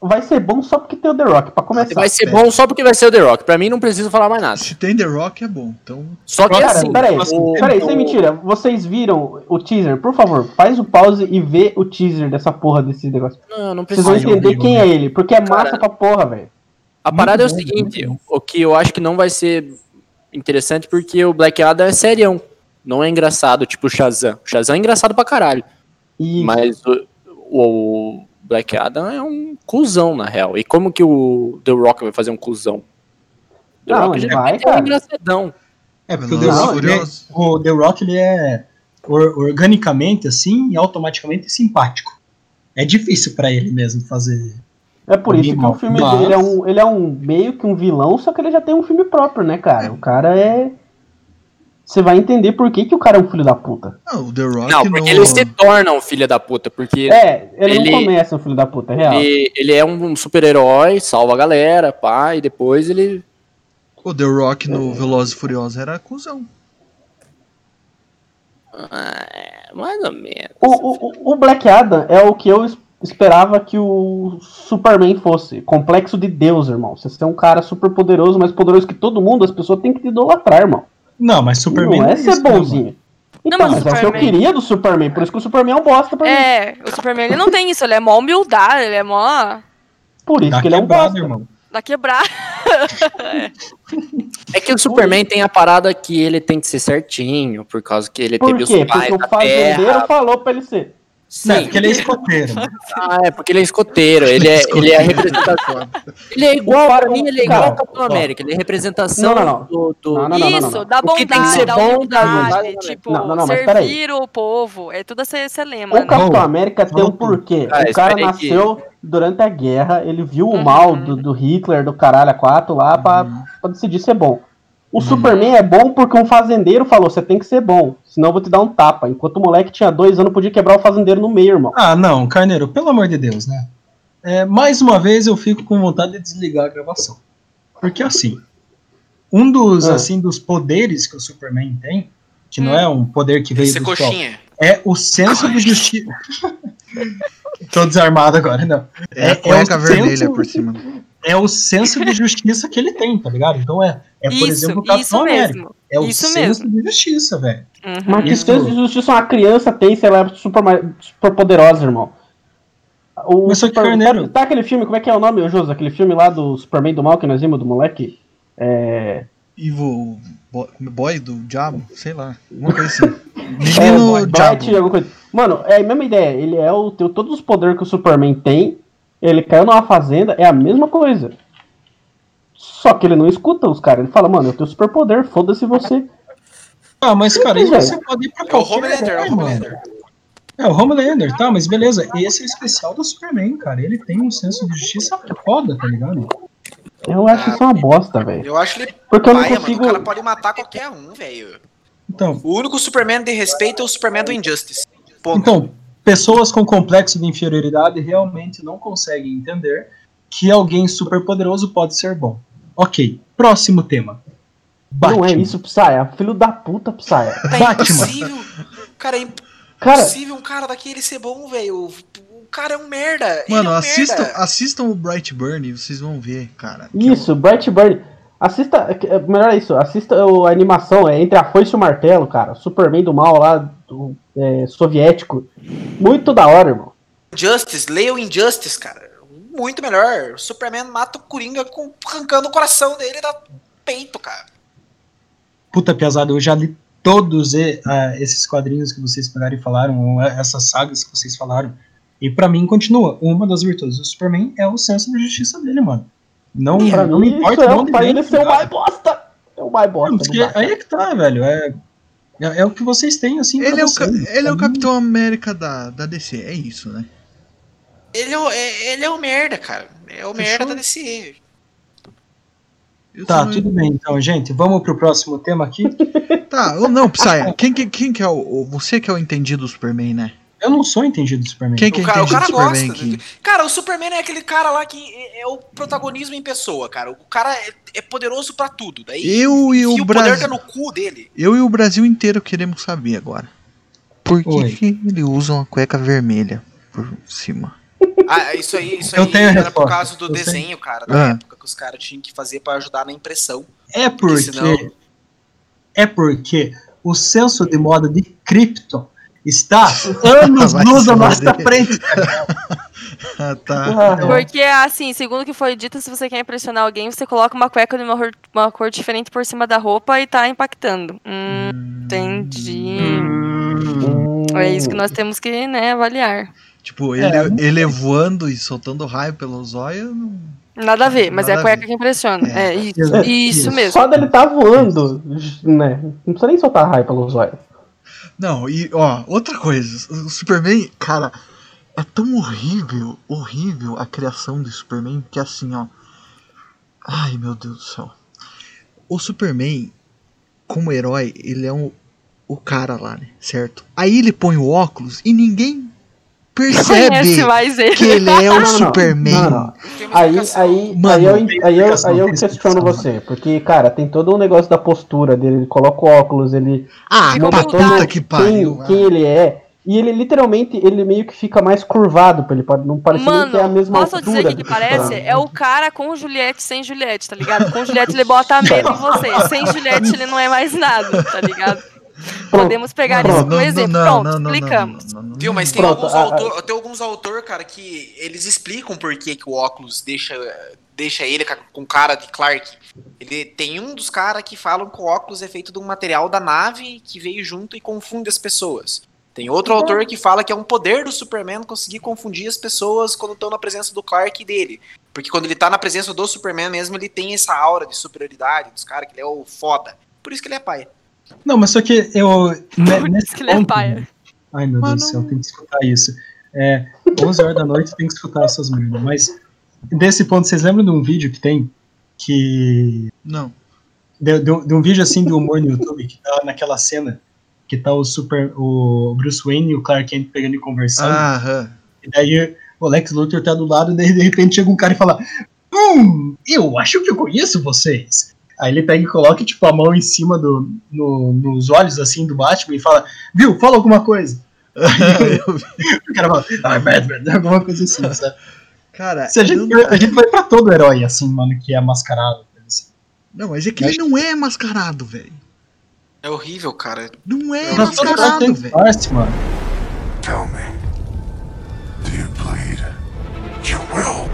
Vai ser bom só porque tem o The Rock, pra começar. Vai ser bom só porque vai ser o The Rock. Pra mim não preciso falar mais nada. Se tem The Rock é bom. Então, Só que Cara, assim, peraí, o- peraí, sem mentira. Vocês viram o teaser? Por favor, faz o pause e vê o teaser dessa porra desse negócio. Não, não Vocês precisa. vão eu entender quem é ele, porque é massa Cara, pra porra, velho. A parada Muito é o bom, seguinte, muito o que eu acho que não vai ser interessante porque o Black Adam é serião. Não é engraçado, tipo o Shazam. O Shazam é engraçado pra caralho. E Mas o, o Black Adam é um cuzão, na real. E como que o The Rock vai fazer um cuzão? The Não, Rock ele já vai, é cara. engraçadão. É, porque o The, Rock, ele é, o The Rock ele é or- organicamente assim e automaticamente simpático. É difícil pra ele mesmo fazer. é por isso que o filme Mas- dele é um, ele é um meio que um vilão, só que ele já tem um filme próprio, né, cara? O cara é. Você vai entender por que, que o cara é um filho da puta. ah, o The Rock Não, porque no... ele se torna um filho da puta, porque É, ele, Ele- não começa um filho da puta, é real. ele, ele é um super-herói, salva a galera, pá, e depois ele. O The Rock no Velozes e Furiosos era cuzão. Ah, mais ou menos. O, o, o Black Adam é o que eu es- esperava que o Superman fosse. Complexo de Deus, irmão. Você é um cara super poderoso, mais poderoso que todo mundo, as pessoas têm que te idolatrar, irmão. Não, mas Superman não é ser bonzinho. Então, mas mas, é o que eu queria do Superman, por isso que o Superman é um bosta pra mim. É, o Superman ele não tem isso, ele é mó humildade, ele é mó Por isso Tá que ele é um bosta. irmão. da quebrar. [LAUGHS] É que o Superman tem a parada que ele tem que ser certinho, por causa que ele Por teve quê? os pais Porque o fazendeiro terra. falou pra ele ser. Não, é Sim, porque ele é escoteiro. ah, é porque ele é escoteiro, ele é, ele é a representação. Ele é igual, pra mim, ele é igual ao Capitão América, ele é representação Não, não, não. do. do- Não, não, não, não, Isso, não. da O que tem que bondade, ser da bom, da bondade, tipo, Não, não, não, mas servir o povo, é tudo esse, esse lema, O né? Capitão América tem um porquê. Ah, o cara nasceu durante a guerra, ele viu o Uhum. mal do, do Hitler, do caralho a quatro lá, pra, Uhum. pra decidir ser bom. O Superman é bom porque um fazendeiro falou: você tem que ser bom, senão eu vou te dar um tapa. Enquanto o moleque tinha dois anos, podia quebrar o fazendeiro no meio, irmão. Ah, não, Carneiro, pelo amor de Deus, né? É, mais uma vez eu fico com vontade de desligar a gravação. Porque assim, um dos, Ah. assim, dos poderes que o Superman tem, que não Hum. é um poder que veio Esse do sol, coxinha. é o senso de justiça. [LAUGHS] Tô desarmado agora, não. É, É- a cueca é o vermelha senso- por cima. É o senso de [LAUGHS] justiça que ele tem, tá ligado? Então é, é por isso, exemplo, o Capitão América. mesmo. É o isso senso mesmo. de justiça, velho. Uhum. Mas que Isso. senso de justiça uma criança tem se ela é super, super poderosa, irmão? O Mas só que, Super- Carneiro- Tá, tá aquele filme, como é que é o nome, José? Aquele filme lá do Superman do mal que nós vimos do moleque? É. Evil Boy, boy do Diabo? Sei lá. Uma coisa assim. [LAUGHS] É, Menino Bright, Diabo. alguma coisa. Mano, é a mesma ideia. Ele é o tem todos os poderes que o Superman tem. Ele caiu numa fazenda, é a mesma coisa. Só que ele não escuta os caras. Ele fala, mano, eu tenho superpoder, foda-se você. Ah, mas cara, isso você pode ir pra É o qualquer Homelander, é o mano. Homelander. É, o Homelander, tá, mas beleza. Esse é o especial do Superman, cara. Ele tem um senso de justiça foda, tá ligado? Eu acho isso uma bosta, velho. Eu acho ele Porque eu não paia, mano. consigo. O cara pode matar qualquer um, velho. Então, O único Superman de respeito é o Superman do Injustice. Ponto. então, pessoas com complexo de inferioridade realmente não conseguem entender que alguém super poderoso pode ser bom. Ok, próximo tema. Não é Batman. isso, Psya. Filho da puta, Psya. É Batman. impossível. Cara, é Cara, impossível um cara daquele ser bom, velho. O cara é um merda. Mano, é um assistam, merda. assistam o Brightburn e vocês vão ver, cara. que isso, Bright Burn. Assista. é, Melhor é isso, assista a animação, é entre a foice e o martelo, cara. Superman do mal lá, do, é, soviético. Muito da hora, irmão. Injustice, leia o Injustice, cara. Muito melhor. O Superman mata o Coringa com, arrancando o coração dele da peito, cara. Puta pesado, eu já li todos ah, esses quadrinhos que vocês pegaram e falaram, ou essas sagas que vocês falaram. E pra mim continua, uma das virtudes do Superman é o senso de justiça dele, mano. Não, Pra não isso importa é onde vem, ele ser o mais bosta. É o mais bosta. Não, aí é que tá, velho. É, é, é o que vocês têm, assim, Ele é, o, vocês. ele é o Capitão América da, da DC, é isso, né? Ele é, o- é- ele é o merda, cara. É o Fechou? merda da DC. Eu Tá, tudo bem, então, gente. Vamos pro próximo tema aqui. [LAUGHS] Tá, ou não, Psy, [LAUGHS] quem, que- quem que é o, o- Você que é o entendido do Superman, né? Eu não sou entendido do Superman. Quem que é O cara, o cara do Superman gosta. aqui? Cara, o Superman é aquele cara lá que é, é o protagonismo em pessoa, cara. O cara é, é poderoso pra tudo. Daí Eu e o o poder Brasil. tá no cu dele. Eu e o Brasil inteiro queremos saber agora. Por que, que ele usa uma cueca vermelha por cima? Ah, isso aí, isso Eu aí tenho a era por causa do Eu tenho. desenho, cara, da Ah. época que os caras tinham que fazer pra ajudar na impressão. É porque. senão- É porque o senso de moda de Krypton está anos luz à nossa frente. [LAUGHS] Ah, tá. Ah, Porque, assim, segundo o que foi dito, se você quer impressionar alguém, você coloca uma cueca de uma, cor- uma cor diferente por cima da roupa e tá impactando. Hum, entendi. hum. É isso que nós temos que, né, avaliar. Tipo, ele, ele voando e soltando raio pelos olhos. não- Nada a ver, mas Nada é a a cueca ver. que impressiona. É. É, isso, isso Isso. mesmo. Só dele tá voando, né? Não precisa nem soltar raio pelos olhos. Não, e ó, outra coisa. O Superman, cara, é tão horrível, horrível a criação do Superman que assim, ó. Ai, meu Deus do céu. O Superman, como herói, ele é um, o cara lá, né? Certo? Aí ele põe o óculos e ninguém percebe Conhece mais ele. que ele é o. [LAUGHS] Superman. Não, não. Aí, aí, Mano, aí, eu, aí, eu, aí eu questiono você, porque, cara, tem todo um negócio da postura dele, ele coloca o óculos, ele Ah, mudado. puta que pariu. quem, quem ele é, e ele literalmente, ele meio que fica mais curvado, pra ele pode não parecer Mano, que é a mesma posso altura. dizer o que, que parece? Superman. É o cara com Juliette sem Juliette, tá ligado? Com Juliette ele bota medo em você. Sem Juliette ele não é mais nada, tá ligado? Podemos pegar Pronto. isso como exemplo. Pronto, explicamos. não, não, não. Viu, mas tem Pronto, alguns a- autor, tem alguns autor, cara, que eles explicam por que, que o óculos deixa, deixa ele com cara de Clark. Ele tem um dos caras que falam que o óculos é feito de um material da nave que veio junto e confunde as pessoas. Tem outro autor que fala que é um poder do Superman conseguir confundir as pessoas quando estão na presença do Clark e dele. Porque quando ele tá na presença do Superman mesmo, ele tem essa aura de superioridade dos caras, que ele é o foda. Por isso que ele é pai. Não, mas só que eu. Por nesse que ele é ponto- paia. Ai, meu Deus do céu, tem que escutar isso. É, 11 horas da noite tem que escutar essas merdas. Mas, desse ponto, vocês lembram de um vídeo que tem? Que. Não. De, de um- de um vídeo assim de humor no YouTube, que tá naquela cena que tá o Super. O Bruce Wayne e o Clark Kent pegando e conversando. Aham. E daí o Lex Luthor tá do lado, e daí de repente chega um cara e fala: Hum, eu acho que eu conheço vocês. Aí ele pega e coloca, tipo, a mão em cima do, no- nos olhos, assim, do Batman e fala, viu, fala alguma coisa. [LAUGHS] o cara fala, ah, Batman, alguma coisa assim, sabe? Cara, Se a, gente, eu- a gente vai pra todo herói, assim, mano, que é mascarado. assim. não, mas é que ele não é mascarado, velho. É horrível, cara. Não é herói mascarado, tem velho. mano. Tell me, do you bleed? You will.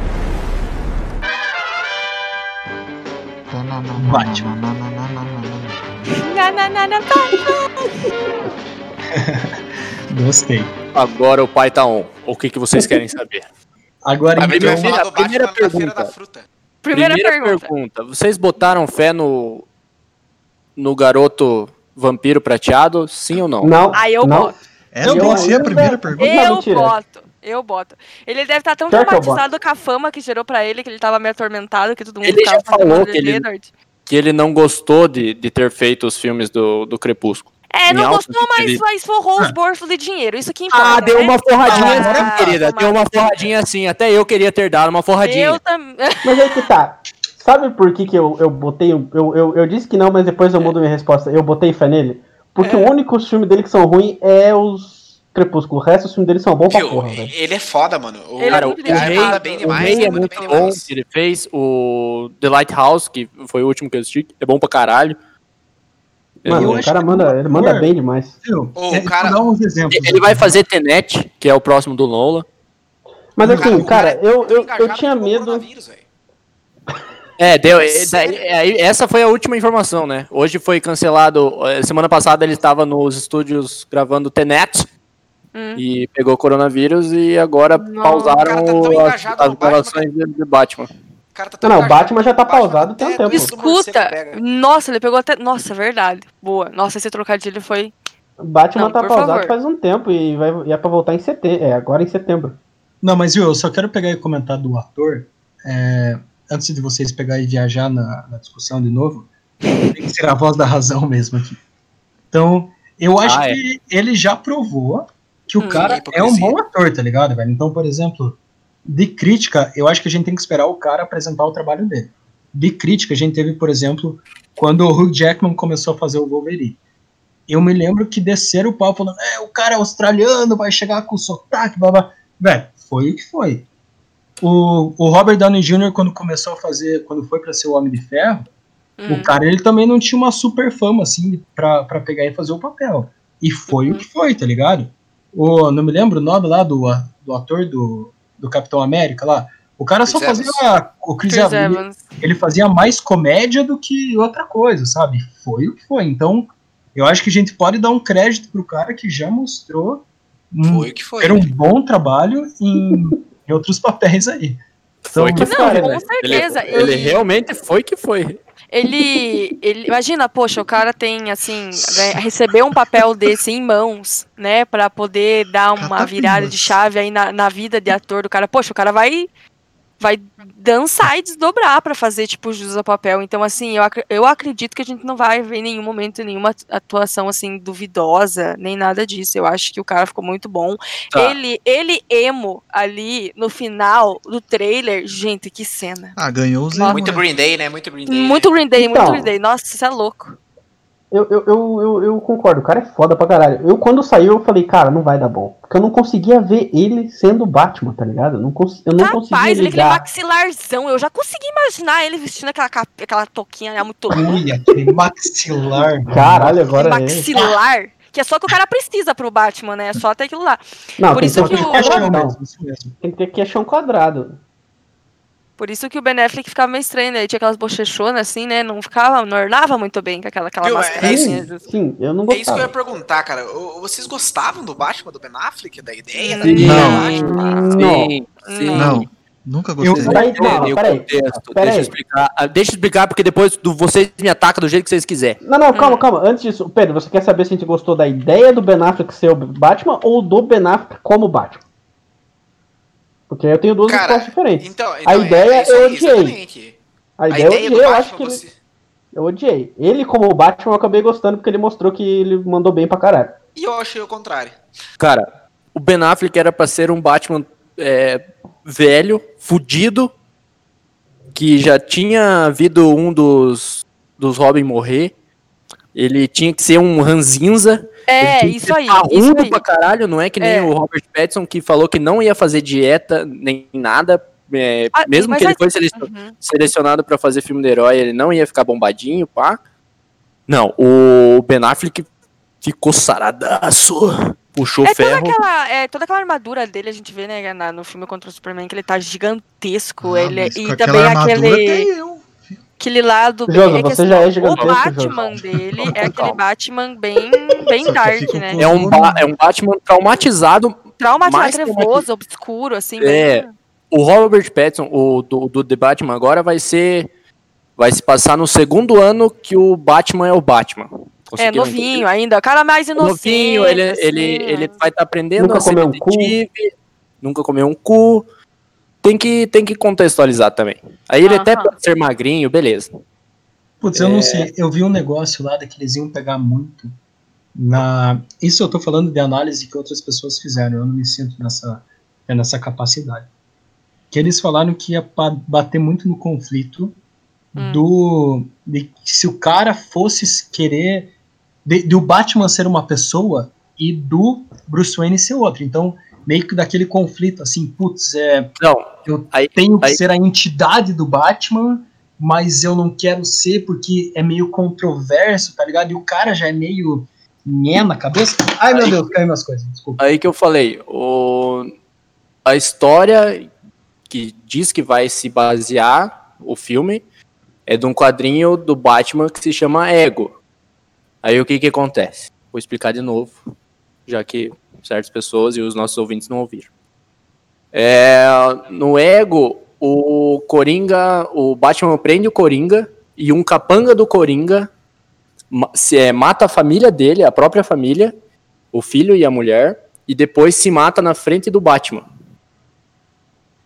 Batman. [LAUGHS] Tá. Gostei. Agora o pai tá on. O que, que vocês querem saber? Agora, A então, primeira- do primeira Feira pergunta. da Fruta. Primeira, pergunta. Vocês botaram fé no. no garoto vampiro prateado? Sim ou não? Não. Aí eu não. boto. Essa Eu tem que ser a primeira pergunta. Eu boto. Eu boto. Ele deve estar tão Pior traumatizado com a fama que gerou pra ele, que ele tava meio atormentado, que todo mundo Ele ficava já falou que ele-. Que ele não gostou de, de ter feito os filmes do, do Crepúsculo. É, Em não gostou, mas, ele- mas forrou os bolsos de dinheiro. Isso que importa. Ah, deu né? uma forradinha Ah, assim, querida. Deu uma forradinha assim. Até eu queria ter dado uma forradinha. Eu também. [LAUGHS] Mas aí que tá. Sabe por que, que eu, eu botei. Eu, eu, eu disse que não, mas depois eu mudo minha resposta. Eu botei fé nele. Porque É. o único filme dele que são ruins é os Crepúsculo. O resto dos filmes dele são bons pra porra, velho. Ele é foda, mano. O, Ele é Cara, o, muito o rei, manda bem o demais, rei é manda muito bem bom. demais. Ele fez o The Lighthouse, que foi o último que eu assisti. É bom pra caralho. Mano, eu o cara manda, o ele manda bem demais. viu? É, cara- dar uns exemplos. Ele vai fazer Tenet, que é o próximo do Nola. Mas assim, o cara, cara eu, eu, eu tinha o medo. É, deu. é, é, essa foi a última informação, né? Hoje foi cancelado. eh, Semana passada ele estava nos estúdios gravando Tenet Hum. e pegou coronavírus e agora Não, o pausaram tá as, gravações de, de Batman. O cara tá tão Não, não, o Batman já tá o Batman pausado tem um tempo. Escuta! Nossa, ele pegou até. Nossa, verdade. Boa. Nossa, esse trocadilho foi. Batman Não, tá pausado favor. faz um tempo e, vai, e é pra voltar em setembro. É, agora em setembro. Não, mas viu, eu só quero pegar e comentar do ator. é, antes de vocês pegar e viajar na, na discussão de novo, tem que ser a voz da razão mesmo aqui. Então, eu acho Ah, é. que ele já provou que o Hum, cara é um bom ator, tá ligado, velho? Então, por exemplo, de crítica, eu acho que a gente tem que esperar o cara apresentar o trabalho dele. De crítica, a gente teve, por exemplo, quando o Hugh Jackman começou a fazer o Wolverine. Eu me lembro que desceram o pau falando, é, o cara é australiano, vai chegar com sotaque, blá blá. Velho, foi o que foi. O, o Robert Downey Jr., quando começou a fazer, quando foi pra ser o Homem de Ferro, Hum. o cara ele também não tinha uma super fama, assim, pra, pra pegar e fazer o papel. E foi Uhum. o que foi, tá ligado? O, não me lembro o nome lá do, do ator do, do Capitão América lá. O cara só Chris fazia Evans. o Chris, Chris Evans. ele- Evans. ele fazia mais comédia do que outra coisa, sabe? Foi o que foi. Então, eu acho que a gente pode dar um crédito pro cara que já mostrou um, Foi o que foi. era um bom trabalho em, em outros papéis aí. Foi que Não, foi, com né? certeza. Ele, ele Ele- realmente foi que foi. Ele, ele, imagina, poxa, o cara tem assim, receber um papel desse em mãos, né, Pra poder dar uma virada de chave aí na, na vida de ator do cara. Poxa, o cara vai vai dançar e desdobrar pra fazer tipo jus ao papel. Então assim, eu, acre- eu acredito que a gente não vai ver em nenhum momento nenhuma atu- atuação assim duvidosa, nem nada disso. Eu acho que o cara ficou muito bom. Tá. Ele ele emo ali no final do trailer, gente, que cena. Ah, ganhou os Nossa. Muito Green Day, né? Muito Green Day. Muito Green Day, muito Então. Green Day. Nossa, isso é louco. Eu, eu, eu, eu, eu concordo, o cara é foda pra caralho. Eu, quando saiu, eu falei, cara, não vai dar bom. Porque eu não conseguia ver ele sendo o Batman, tá ligado? Eu não, cons eu não conseguia Rapaz, ele é aquele maxilarzão. Eu já consegui imaginar ele vestindo aquela, aquela touquinha né, muito louca. Ui, [LAUGHS] aquele maxilar. Caralho, agora Aquele é. maxilar. Que é só que o cara precisa pro Batman, né? É só até aquilo lá. Não, Por tem isso que que o- mesmo. Tem que ter queixão quadrado. Por isso que o Ben Affleck ficava meio estranho, né? Ele tinha aquelas bochechonas assim, né? Não ficava, não ornava muito bem com aquela, aquela Viu, é- máscara. é isso- assim. Sim, eu não É isso que eu ia gostava. perguntar, cara. O- Vocês gostavam do Batman do Ben Affleck? Da ideia? da Sim. ideia do Não. Sim, sim. Não, nunca Eu- gostei. Daí, Entendem não, o peraí. contexto. Peraí. Deixa eu explicar. Ah, Deixa eu explicar, porque depois do, vocês me atacam do jeito que vocês quiserem. Não, não, Hum. calma, calma. Antes disso, Pedro, você quer saber se a gente gostou da ideia do Ben Affleck ser o Batman ou do Ben Affleck como Batman? Porque eu tenho duas Cara, respostas diferentes. Então, então é- ideia é isso eu aí, odiei. exatamente. A A ideia, eu ideia do odiei, eu acho que ele- você... eu odiei. Ele como o Batman eu acabei gostando porque ele mostrou que ele mandou bem pra caralho. E eu achei o contrário. Cara, o Ben Affleck era pra ser um Batman é, velho, fudido, que já tinha havido um dos, dos Robin morrer. Ele tinha que ser um ranzinza. É, ele tinha que isso ser aí. Isso aí. pra caralho, não é que nem É. o Robert Pattinson que falou que não ia fazer dieta nem nada. é, Ah, mesmo que ele foi selec- Uhum. selecionado pra fazer filme de herói, ele não ia ficar bombadinho, pá. Não, o Ben Affleck ficou saradaço. Puxou É toda, ferro. aquela, é toda aquela armadura dele, a gente vê, né, na- no filme contra o Superman, que ele tá gigantesco. Ah, ele, e também aquele. Aquele lado. Josa, é você já é o gigantesco, Batman dele é aquele Calma. Batman bem, bem que dark, fica né? É um, é um Batman traumatizado. Traumatizado, trevoso, obscuro, assim. É. bem- O Robert Pattinson, o do, do The Batman agora vai ser. Vai se passar no segundo ano que o Batman é o Batman. É, novinho ainda, o cara mais inocente. Novinho, ele, assim, ele, né? ele vai estar aprendendo Nunca a ser comeu um cu. detetive, nunca comeu um cu. Tem que, tem que contextualizar também. Aí ele até Aham. pode ser magrinho, beleza. Putz, eu não sei. Eu vi um negócio lá daqueles iam pegar muito na. Isso eu tô falando de análise que outras pessoas fizeram. Eu não me sinto nessa, é nessa capacidade. Que eles falaram que ia bater muito no conflito Hum. do. De que se o cara fosse querer. De, de o Batman ser uma pessoa e do Bruce Wayne ser outro. Então, meio que daquele conflito, assim, putz, é, Não, eu Aí- tenho que aí- ser a entidade do Batman, mas eu não quero ser porque é meio controverso, tá ligado? E o cara já é meio nhé na cabeça. Ai, meu Aí- Deus, caiu minhas coisas, desculpa. Aí que eu falei, o... a história que diz que vai se basear o filme é de um quadrinho do Batman que se chama Ego. Aí o que que acontece? Vou explicar de novo, já que certas pessoas e os nossos ouvintes não ouviram. É, no Ego, o Coringa, o Batman prende o Coringa e um capanga do Coringa se, é, mata a família dele, a própria família, o filho e a mulher, e depois se mata na frente do Batman.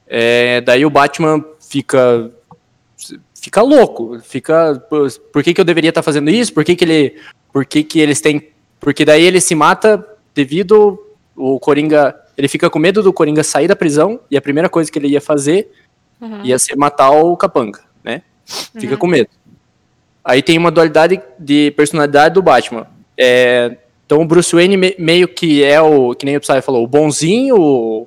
É, daí o Batman fica fica louco, fica por, que, que eu deveria estar fazendo isso? Por que, que ele por que, que eles têm porque daí ele se mata devido o Coringa, ele fica com medo do Coringa sair da prisão e a primeira coisa que ele ia fazer Uhum. ia ser matar o capanga, né? Fica Uhum. com medo. Aí tem uma dualidade de personalidade do Batman. É, então o Bruce Wayne me- meio que é o, que nem o Psy falou, o bonzinho, o-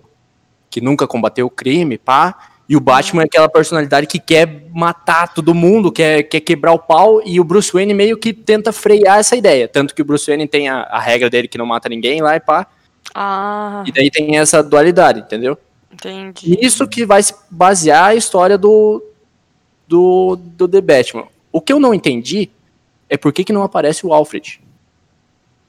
que nunca combateu o crime, pá. E o Batman é aquela personalidade que quer matar todo mundo, quer, quer quebrar o pau, e o Bruce Wayne meio que tenta frear essa ideia. Tanto que o Bruce Wayne tem a, a regra dele que não mata ninguém lá e pá. Ah, E daí tem essa dualidade, entendeu? entendi. Isso que vai se basear a história do, do, do The Batman. O que eu não entendi é por que, que não aparece o Alfred,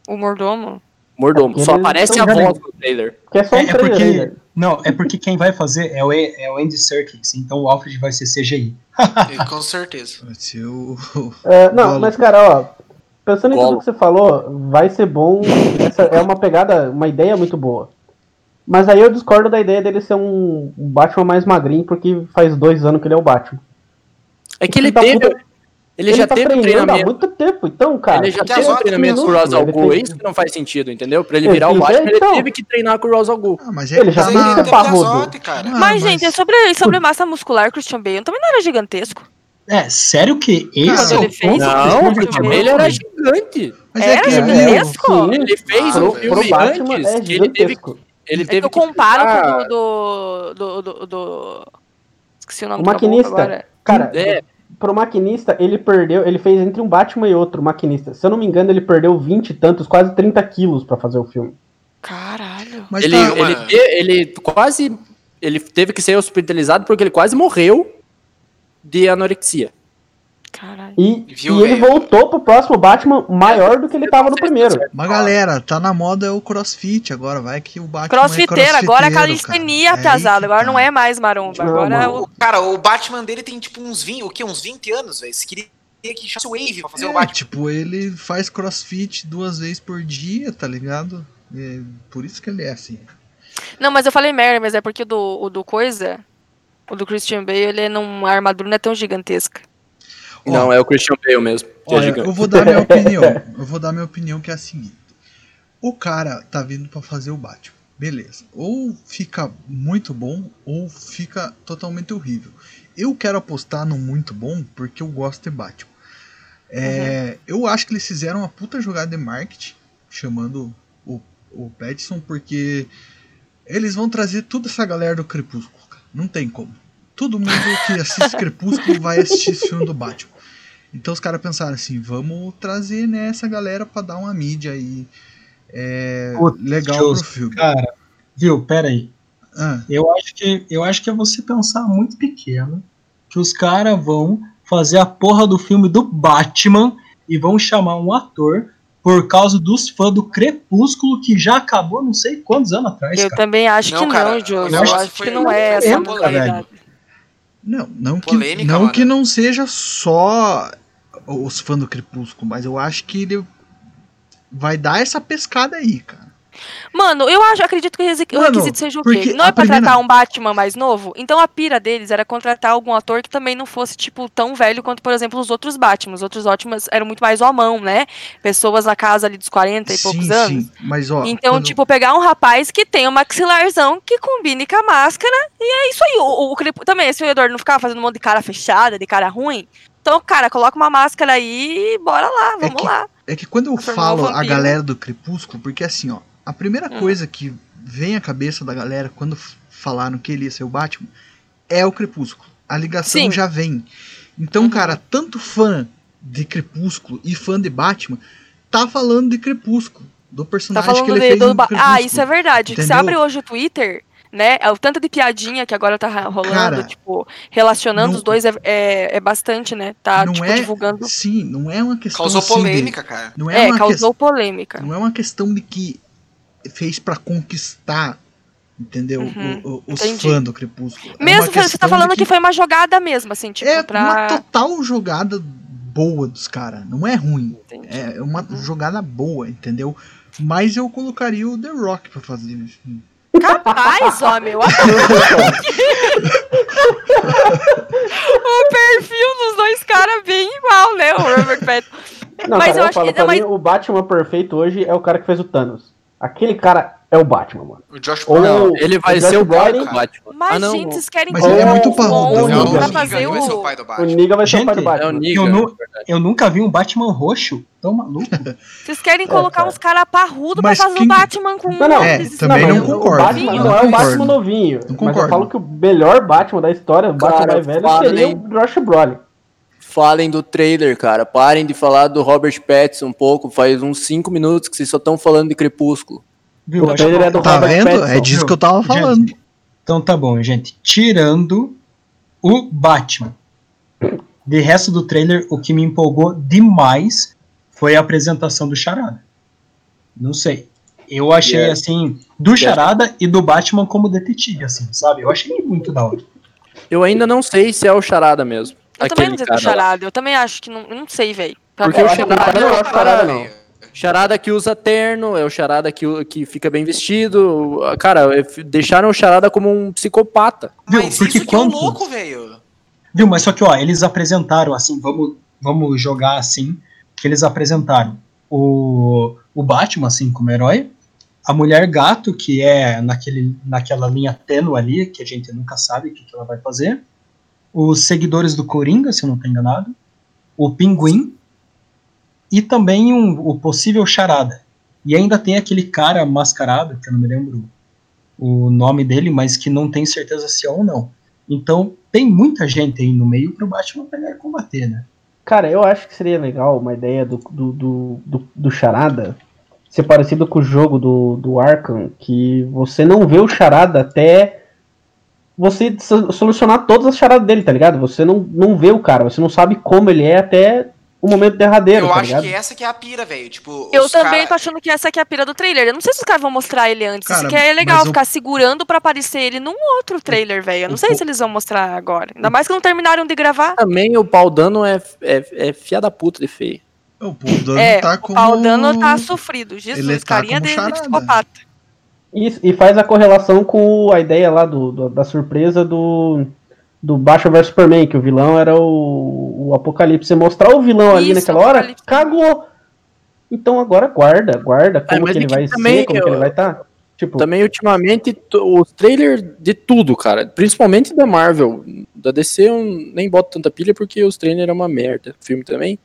O mordomo? mordomo. Só Eles aparece a voz no trailer. Que é só um É, é trailer porque. Não, é porque quem vai fazer é o, é o Andy Serkis, então o Alfred vai ser CGI. E Com certeza. Vai ser o. É, não, mas cara, ó, pensando em tudo que você falou, vai ser bom. Essa é uma pegada, uma ideia muito boa. Mas aí eu discordo da ideia dele ser um Batman mais magrinho, porque faz dois anos que ele é o Batman. É que ele tá teve. puta- Ele, já tá teve um treinando há treinamento. muito tempo, então, cara. Ele já teve um treinamento com o minutos, Ra's al ele Ghul, é isso que não faz sentido, entendeu? Pra ele Ele virar o fez- Batman, ele então. teve que treinar com o Ra's al Ghul. Ah, mas é Ele já tá tem na- que ser parrudo. Cara. Ah, mas, gente, é sobre, sobre massa muscular, Christian Bale também não era gigantesco. É, sério que esse é o ele ponto? Não, Christian porque Bale. ele era gigante. Mas Era é que gigantesco? sim. Ele fez Ah, um filme pro Batman antes é que ele teve, gigantesco. ele É teve que eu comparo com o do, do, do, Esqueci o nome O do caboclo maquinista. agora. Cara, É. pro maquinista, ele perdeu. Ele fez entre um Batman e outro maquinista. Se eu não me engano, ele perdeu 20 e tantos, quase 30 quilos pra fazer o filme. Caralho. Mas Ele, tá- ele, te- ele quase. Ele teve que ser hospitalizado porque ele quase morreu de anorexia. Caralho. E, Viu, e ele velho? voltou pro próximo Batman maior do que ele tava no primeiro. Mas galera, tá na moda o crossfit agora, vai que o Batman Crossfiteiro, é agora é crossfiteiro, calistenia. É pesado. que Agora tá. não é mais maromba. Não, Agora é o. O, cara, o Batman dele tem tipo uns 20, o quê? Uns 20 anos, velho. Você queria que chamasse o Wave pra fazer o É, Batman. tipo, ele faz crossfit duas vezes por dia, tá ligado? É, por isso que ele é assim. Não, mas eu falei merda, mas é porque o do, o do Coisa, o do Christian Bale, ele é num, a armadura não é tão gigantesca. Ó, Não, é o Christian Bale mesmo. Que é Olha, gigante. eu vou dar minha [LAUGHS] opinião. Eu vou dar minha opinião que é a seguinte. O cara tá vindo pra fazer o Batman. Beleza. Ou fica muito bom ou fica totalmente horrível. Eu quero apostar no muito bom porque eu gosto de Batman. É, Eu acho que eles fizeram uma puta jogada de marketing chamando o, o Pattinson porque eles vão trazer toda essa galera do Crepúsculo. cara. Não tem como. Todo mundo que assiste Crepúsculo vai assistir esse filme do Batman. Então os caras pensaram assim, vamos trazer né, essa galera pra dar uma mídia aí é, Putz, legal justo. pro filme. Cara, viu, pera aí. Ah, Eu acho que, eu acho que é você pensar muito pequeno que os caras vão fazer a porra do filme do Batman e vão chamar um ator por causa dos fãs do Crepúsculo que já acabou não sei quantos anos atrás, Eu cara. também acho Não, que cara, não, Diogo. eu Eu acho acho que que não é essa polêmica, não, não que, Polêmica, não mano. que não seja só os fãs do Crepúsculo, mas eu acho que ele vai dar essa pescada aí, cara. Mano, eu acho, acredito que o o Mano, requisito seja o quê? Não é pra primeira- tratar um Batman mais novo? Então a pira deles era contratar algum ator que também não fosse, tipo, tão velho quanto, por exemplo, os outros Batman. Os outros Batman eram muito mais à mão, né? Pessoas na casa ali dos 40 e poucos anos. mas ó. Então, quando- tipo, pegar um rapaz que tem um maxilarzão que combine com a máscara, e é isso aí. O, o, Crep- também, esse Eduardo não ficava fazendo um monte de cara fechada, de cara ruim. Então, cara, coloca uma máscara aí e bora lá, vamos que- lá. É que quando eu falo o a galera do Crepúsculo, porque assim, ó, a primeira Hum. coisa que vem à cabeça da galera quando falaram que ele ia ser o Batman é o Crepúsculo. A ligação Sim. já vem. Então, Uhum. cara, tanto fã de Crepúsculo e fã de Batman tá falando de Crepúsculo, do Tá personagem falando que ele de- fez do no ba- Crepúsculo. Ah, isso é verdade. Você abre hoje o Twitter, né? É O tanto de piadinha que agora tá rolando, Cara, tipo, relacionando não- os dois é, é, é bastante, né? Tá, não tipo, é, divulgando. sim, não é uma questão Causou assim de- polêmica, cara. não é, É, uma causou ques- polêmica. não é uma questão de que fez pra conquistar, entendeu? Uhum, O- o- os entendi. fãs do Crepúsculo. É Mesmo uma você tá falando de que... foi uma jogada mesmo, assim, tipo, é pra. uma total jogada boa dos caras. Não é ruim. Entendi. É uma Uhum. jogada boa, entendeu? Mas eu colocaria o The Rock pra fazer isso. Capaz, homem, eu [LAUGHS] o perfil dos dois caras bem igual, né? O Robert Pattinson. Não, Mas cara, eu eu, acho falo, que- pra mas- mim, o Batman perfeito hoje é o cara que fez o Thanos. Aquele cara é o Batman, mano. O Josh Ou- Brolin. Ele vai o ser o pai do Batman. Mas, ah, não. gente, vocês querem Mas ele é muito parrudão, Não, Não, o não, pra Negan fazer vai ser o o. pai do O Batman. Niga vai ser o pai do Gente, É o Batman. Negan, Eu não- na verdade. Eu nunca vi um Batman roxo tão maluco. [LAUGHS] Vocês querem colocar cara. uns caras parrudos pra Mas fazer quem- o Batman com Não, não. É, esses- também mas não o concordo. Batman Não não, é o. Batman novinho. Não Mas concordo. eu falo que o melhor Batman da história, o Batman mais velho, seria o Josh Brolin. Falem do trailer, cara. Parem de falar do Robert Pattinson um pouco. Faz uns 5 minutos que vocês só estão falando de Crepúsculo. Viu? O trailer é do Tá Robert vendo? Pattinson. É disso que eu tava Gente, falando. Então tá bom, gente. Tirando o Batman. De resto do trailer, o que me empolgou demais foi a apresentação do Charada. Não sei. Eu achei, Yeah. assim, do Charada e do Batman como detetive, assim, sabe? Eu achei muito da hora. Eu ainda não sei se é o Charada mesmo. Eu também não sei do charada. Eu também acho que não. Eu não sei, velho. Porque o Charada é não o é o Charada, não. Charada que usa terno, é o Charada que, que fica bem vestido. Cara, deixaram o Charada como um psicopata. Viu? Mas Porque isso que é louco, velho. Viu? Mas só que, ó, eles apresentaram, assim, vamos, vamos jogar assim, que eles apresentaram o, o Batman, assim, como herói, a Mulher Gato, que é naquele, naquela linha tênue ali, que a gente nunca sabe o que, que ela vai fazer, os seguidores do Coringa, se eu não estou enganado, o Pinguim, e também um, o possível Charada. E ainda tem aquele cara mascarado, que eu não me lembro o nome dele, mas que não tenho certeza se é ou não. Então, tem muita gente aí no meio pro Batman pegar e combater, né? Cara, eu acho que seria legal uma ideia do, do, do, do, do Charada ser parecido com o jogo do, do Arkham, que você não vê o Charada até você so- solucionar todas as charadas dele, tá ligado? Você não, não vê o cara, você não sabe como ele é até o momento derradeiro, Eu tá acho ligado? que essa que é a pira, velho. Tipo, Eu os também cara- tô achando que essa aqui é a pira do trailer. Eu não sei se os caras vão mostrar ele antes. Cara, Isso que é legal, eu- ficar segurando pra aparecer ele num outro trailer, velho. Eu não o sei po- se eles vão mostrar agora. Ainda mais que não terminaram de gravar. Também o pau dano é, é, é fia da puta de feio. O Paul Dano É, tá o como... Paul Dano tá sofrido. Jesus, Ele tá carinha como de, de charada. psicopata. E, e faz a correlação com a ideia lá do, do- da surpresa do, do Batman vs Superman, que o vilão era o, o Apocalipse. Você mostrar o vilão ali Isso, naquela hora, cagou. Então agora guarda, guarda como mas que é ele que vai também ser, como que eu- ele vai estar. Tipo, Também, ultimamente, os trailers de tudo, cara. Principalmente da Marvel. Da DC eu nem boto tanta pilha porque os trailers é uma merda. Filme também.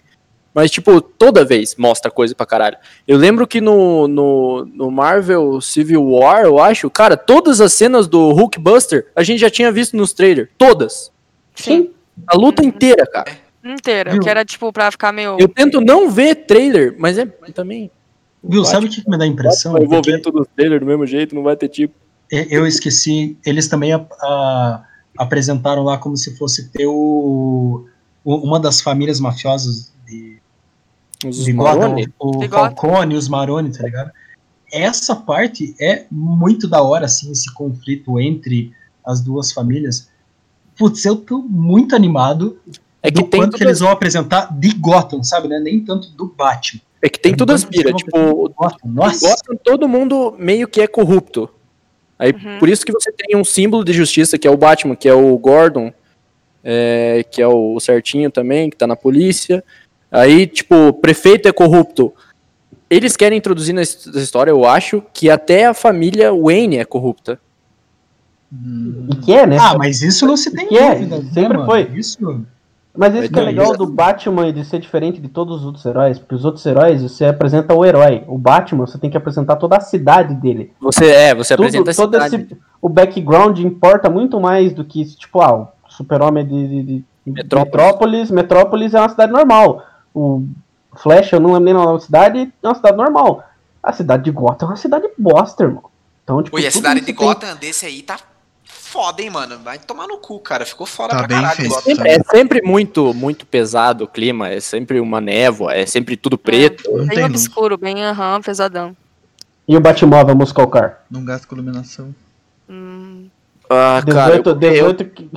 Mas, tipo, toda vez mostra coisa pra caralho. Eu lembro que no, no, no Marvel Civil War, eu acho, cara, todas as cenas do Hulkbuster a gente já tinha visto nos trailers. Todas. Sim, A luta inteira, cara. inteira. Viu? Que era, tipo, pra ficar meio. Eu tento não ver trailer, mas é também. Viu? Sabe o que, que me dá a impressão? Eu vou Porque ver todos os trailers do mesmo jeito, não vai ter tipo. e- eu esqueci, eles também a- a- apresentaram lá como se fosse ter o, o- uma das famílias mafiosas de, Os Gotham, Maroni. o. Falcone, os Maroni, tá ligado? Essa parte é muito da hora, assim, esse conflito entre as duas famílias. Putz, eu tô muito animado É que do tem quanto que todas- eles vão apresentar de Gotham, sabe, né? Nem tanto do Batman. É que tem Eu tudo as não pira, vou tipo, Gotham, nossa, Gotham, todo mundo meio que é corrupto. Aí, Uhum. por isso que você tem um símbolo de justiça, que é o Batman, que é o Gordon, é, que é o certinho também, que tá na polícia. Aí, tipo, o prefeito é corrupto. Eles querem introduzir nessa história, eu acho, que até a família Wayne é corrupta. Hum, e que é, né? Ah, mas isso não se tem Que é, dúvida, né, sempre mano? foi. Isso, Mas isso que é legal isso. do Batman e de ser diferente de todos os outros heróis, porque os outros heróis você apresenta o herói. O Batman você tem que apresentar toda a cidade dele. Você é, você Tudo, apresenta a todo cidade. esse, o background importa muito mais do que, tipo, ah, o super-homem de, de- de- de Metrópolis. Metrópolis. Metrópolis é uma cidade normal. O Flash, eu não lembro nem o nome da cidade, é uma cidade normal. A cidade de Gotham é uma cidade bosta, irmão. Então, tipo, e a cidade de tem- Gotham desse aí tá foda, hein, mano. Vai tomar no cu, cara. Ficou foda Tá pra bem caralho. feito. Gotham. Sempre- é sempre muito, muito pesado o clima, é sempre uma névoa, é sempre tudo preto. Não Bem obscuro, bem aham, pesadão. E o Batmóvel Muscle Car? Não gasta com iluminação. Hum, Ah, cara, 18, eu, eu 18 qui-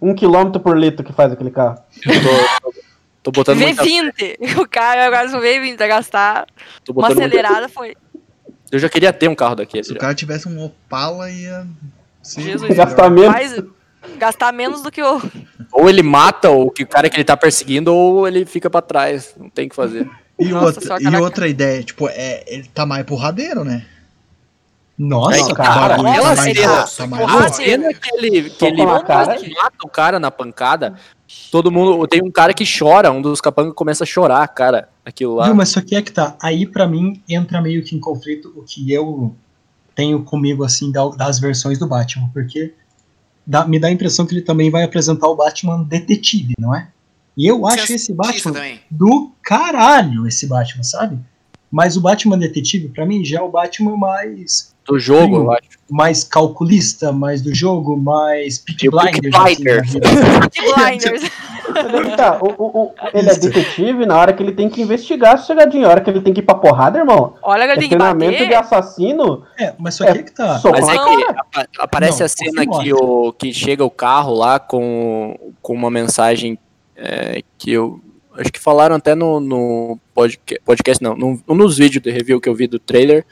1 km por litro que faz aquele carro. tô, tô botando muita, V20! [LAUGHS] O cara agora no V20 vai gastar tô uma botando muita- acelerada, foi. Eu já queria ter um carro daquele. Se o já. cara tivesse um Opala, ia Jesus. melhor. Gastar menos. Mais, gastar menos do que o. Ou ele mata o que- o cara que ele tá perseguindo, ou ele fica pra trás. Não tem o que fazer. E, Nossa, outra, só e outra ideia, tipo, é, ele tá mais porradeiro, né? Nossa, Aí, cara, O tá mais- cena- tá mais A Porra, louco. cena que ele, cara. mata o cara na pancada, todo mundo. Tem um cara que chora, um dos capangas começa a chorar, cara. Aquilo lá. Viu, mas só que é que tá. Aí pra mim entra meio que em conflito o que eu tenho comigo assim da- das versões do Batman, porque dá- me dá a impressão que ele também vai apresentar o Batman detetive, não é? E eu acho esse Batman do caralho, esse Batman, sabe? Mas o Batman detetive pra mim já é o Batman mais Do jogo, eu acho. mais calculista, mais do jogo, mais Peaky E o Peaky Blinders. assim, da Blinders. [LAUGHS] que tá, o- o- o- ele é detetive na hora que ele tem que investigar a chegadinha. A hora que ele tem que ir pra porrada, irmão. Olha, É ele tem que treinamento de assassino. É, mas só que é que tá. Soco Mas na é que aparece Não, a cena que, o, que chega o carro lá com, com uma mensagem é, que eu. Acho que falaram até no, no podca- podcast, não, no, um dos vídeos de review que eu vi do trailer.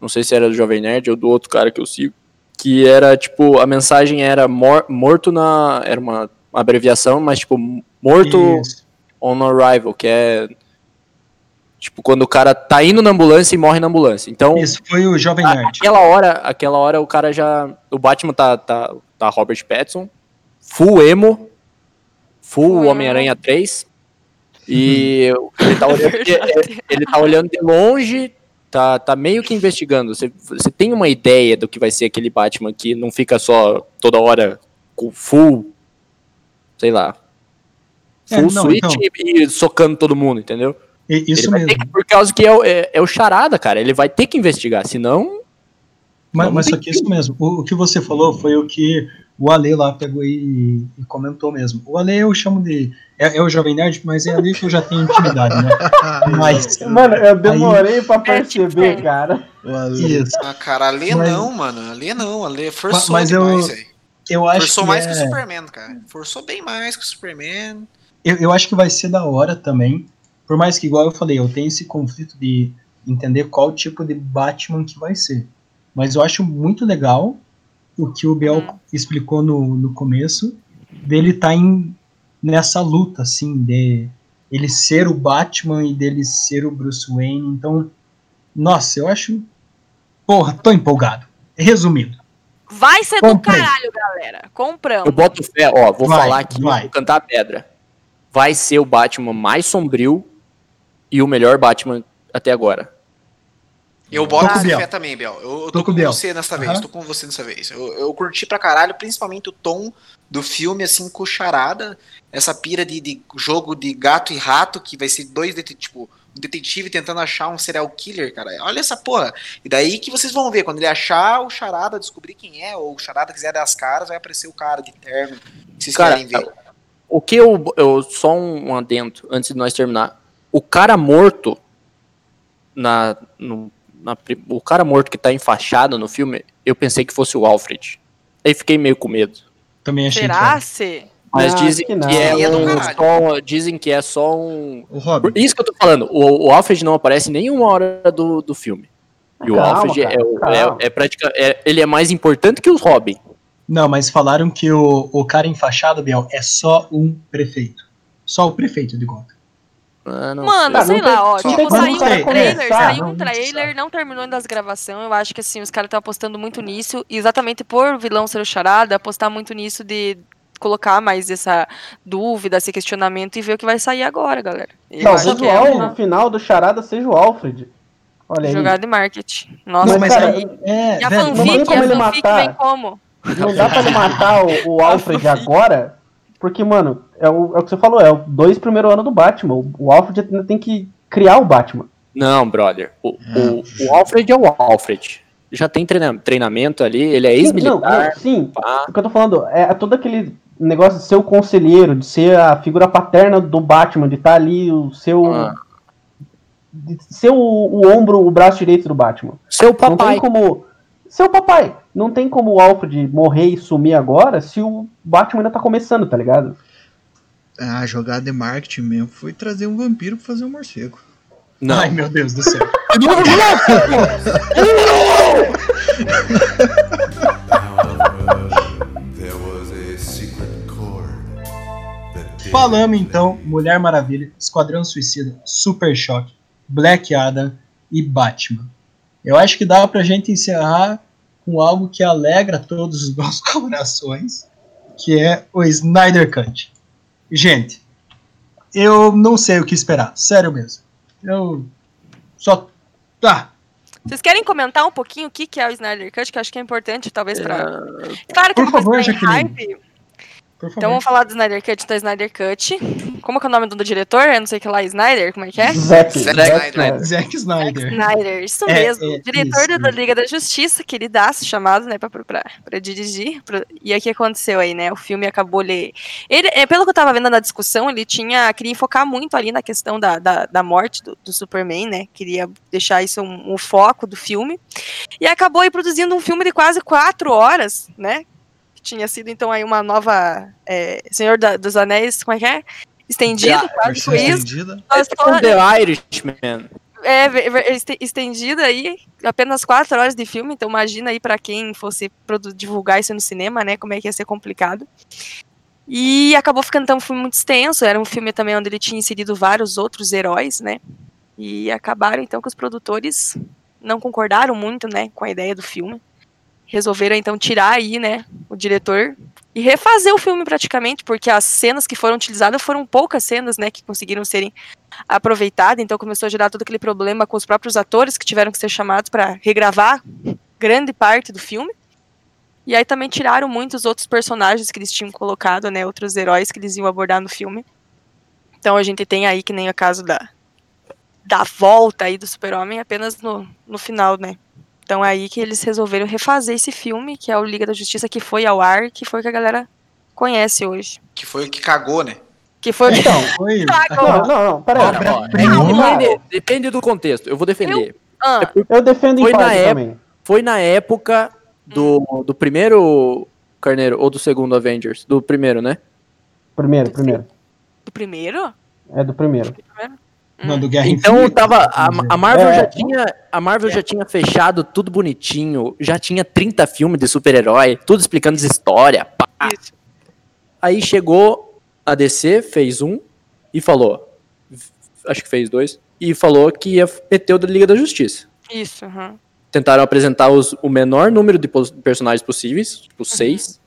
Não sei se era do Jovem Nerd ou do outro cara que eu sigo. Que era tipo, a mensagem era mor- morto na. Era uma abreviação, mas tipo, morto Isso. on arrival, que é. Tipo, quando o cara tá indo na ambulância e morre na ambulância. Então, Isso foi o Jovem a- Nerd. Aquela hora, aquela hora o cara já. O Batman tá, tá, tá Robert Pattinson, full emo, full. Homem-Aranha 3. E ele tá olhando, Verdade. ele tá olhando de longe, tá, tá meio que investigando. Você, você tem uma ideia do que vai ser aquele Batman que não fica só toda hora com full, sei lá, É, full não, switch então. e, e socando todo mundo, entendeu? E- ele Isso mesmo. que, por causa que é, o- é, é o charada, cara. Ele vai ter que investigar, senão Mas, Não mas só que isso mesmo. O, o que você falou foi o que o Ale lá pegou e, e comentou mesmo. O Ale eu chamo de. É, é o Jovem Nerd, mas é ali que eu já tenho intimidade, né? [LAUGHS] Mas. Mano, eu demorei pra É, tipo, perceber, é. cara. O Ale- Isso. Ah, cara, a Lê Mas- não, mano. A Lê não. A Lê forçou Mas eu- demais. Eu acho Forçou que mais é- que o Superman, cara. Forçou bem mais que o Superman. eu, eu acho que vai ser da hora também. Por mais que, igual eu falei, eu tenho esse conflito de entender qual tipo de Batman que vai ser. Mas eu acho muito legal o que o Biel Hum. explicou no, no começo, dele tá em, nessa luta, assim, de ele ser o Batman e dele ser o Bruce Wayne. Então, nossa, eu acho. Porra, tô empolgado. Resumindo, Vai ser do Comprei. caralho, galera. Compramos. Eu boto fé, ó, vou Vai, falar aqui, vai. vou cantar a pedra. Vai ser o Batman mais sombrio e o melhor Batman até agora. Eu boto com fé também, Biel. Eu, eu Tô tô, com Biel. você nessa vez. Aham. Tô com você nessa vez. Eu, eu curti pra caralho, principalmente o tom do filme, assim, com charada. Essa pira de, de jogo de gato e rato, que vai ser dois det- tipo, um detetive tentando achar um serial killer, cara. Olha essa porra. E daí que vocês vão ver, quando ele achar o charada, descobrir quem é, ou o charada quiser dar as caras, vai aparecer o cara de terno. Que vocês Cara, querem ver. O que eu, eu. Só um adendo antes de nós terminar. O cara morto. Na, no, na o cara morto que tá enfaixado no filme, eu pensei que fosse o Alfred. Aí fiquei meio com medo. também achei que Será era. se? Mas Ah, dizem que que, não. é do um só, dizem que é só um. O Robin. Isso que eu tô falando. O, o Alfred não aparece nenhuma hora do, do filme. E o Calma, Alfred cara, é, o- calma. é, é pratica- é- ele é mais importante que os Robin. Não, mas falaram que o, o cara enfaixado, Biel, é só um prefeito. Só o prefeito de Gotham. Ah, não Mano, sei não tem- lá, ó. não Tipo, saiu um você trailer, começar, saiu não um trailer, não terminou ainda as gravações. Eu acho que assim, os caras estão apostando muito nisso. E exatamente por vilão ser o charada, apostar muito nisso de colocar mais essa dúvida, esse questionamento e ver o que vai sair agora, galera. Eu Talvez o é uma final do charada seja o Alfred. Olha aí. jogada de marketing. Nossa, Não, mas cara, aí. É, E a não tem fanfic, como a ele fanfic matar. vem como? Não dá pra ele matar o, o [LAUGHS] Alfred agora, porque, mano, é o, é o que você falou, é o dois primeiro ano do Batman. O, o Alfred ainda tem que criar o Batman. Não, brother. O, o, o Alfred é o Alfred. já tem treina- treinamento ali, ele é Sim, não, ex-militar. não, sim, pá. o que eu tô falando é todo aquele negócio de ser o conselheiro, de ser a figura paterna do Batman, de estar ali o seu. Ah. de ser o, o ombro, o braço direito do Batman. Seu Não papai. tem como. Seu papai. Não tem como o Alfred morrer e sumir agora se o Batman ainda tá começando, tá ligado? A jogada de marketing mesmo foi trazer um vampiro pra fazer um morcego. Não. Ai, meu Deus do céu. [LAUGHS] Falamos então Mulher Maravilha, Esquadrão Suicida, Super Choque, Black Adam e Batman. Eu acho que dá pra gente encerrar com algo que alegra todos os [LAUGHS] nossos corações, que é o Snyder Cut. Gente, eu não sei o que esperar, sério mesmo. Eu só. Tá, Vocês querem comentar um pouquinho o que, que é o Snyder Cut, que eu acho que é importante, talvez, pra. Claro que Por favor, Jaqueline. hype. Então vamos falar do Snyder Cut, do Snyder Cut. Como que é o nome do diretor? Eu não sei o que lá, Snyder, como é que é? Zack, Zack Zack Snyder. Snyder. Zack Snyder. Snyder, isso É, mesmo. é, diretor isso, da. Liga da Justiça, queridaço, chamado, né, pra, pra, pra dirigir. Pra- E aí o que aconteceu aí, né? O filme acabou ele. ele é, pelo que eu tava vendo na discussão, ele tinha. Queria focar muito ali na questão da, da, da morte do, do Superman, né? Queria deixar isso um, um foco do filme. E acabou aí produzindo um filme de quase quatro horas, né? Que tinha sido, então, aí uma nova. é, Senhor da- dos Anéis, como é que é? Estendido, quase foi isso. estendida. Com The Irishman. É, ve- ve- este- estendida aí, apenas quatro horas de filme, então imagina aí pra quem fosse divulgar isso no cinema, né, como é que ia ser complicado. E acabou ficando então um filme muito extenso, era um filme também onde ele tinha inserido vários outros heróis, né, e acabaram então que os produtores não concordaram muito, né, com a ideia do filme. Resolveram então tirar aí, né, o diretor e refazer o filme praticamente, porque as cenas que foram utilizadas foram poucas cenas, né, que conseguiram serem aproveitada, então começou a gerar todo aquele problema com os próprios atores que tiveram que ser chamados para regravar grande parte do filme. E aí também tiraram muitos outros personagens que eles tinham colocado, né, outros heróis que eles iam abordar no filme. Então a gente tem aí que nem o caso da da volta aí do Super-Homem apenas no, no final, né? Então é aí que eles resolveram refazer esse filme, que é o Liga da Justiça que foi ao ar, que foi o que a galera conhece hoje. Que foi o que cagou, né? Que foi Então, Foi [LAUGHS] não, não, não, peraí. É que depende, depende do contexto. Eu vou defender. Ah, Eu defendo Foi em na também. Foi na época do, do primeiro Carneiro, ou do segundo Avengers? Do primeiro, né? Primeiro, primeiro. do primeiro? É do primeiro. Não, do Guerra Então Infinita, tava. A, vamos dizer. a Marvel, É. já tinha, a Marvel já tinha fechado tudo bonitinho, já tinha 30 filmes de super-herói, tudo explicando as histórias. Aí chegou a DC, fez um e falou. Acho que fez dois. E falou que ia meter o da Liga da Justiça. Isso, aham. Tentaram apresentar os- o menor número de personagens possíveis, tipo seis.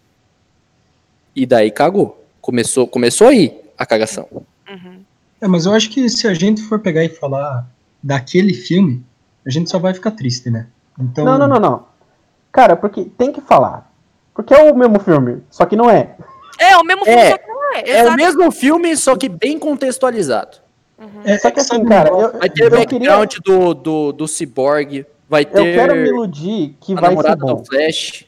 E daí cagou. Começou, começou aí a cagação. Uhum. É, mas eu acho que se a gente for pegar e falar daquele filme, a gente só vai ficar triste, né? Então, Não, não, não, não. Cara, porque tem que falar. Porque é o mesmo filme, só que não é. É, o mesmo filme, É, só que não é. É o mesmo filme, só que bem contextualizado. É, Só que é assim, cara, eu, Vai ter eu o background queria. do, do, do Cyborg, vai Eu ter quero me iludir que a vai ser bom. do Flash.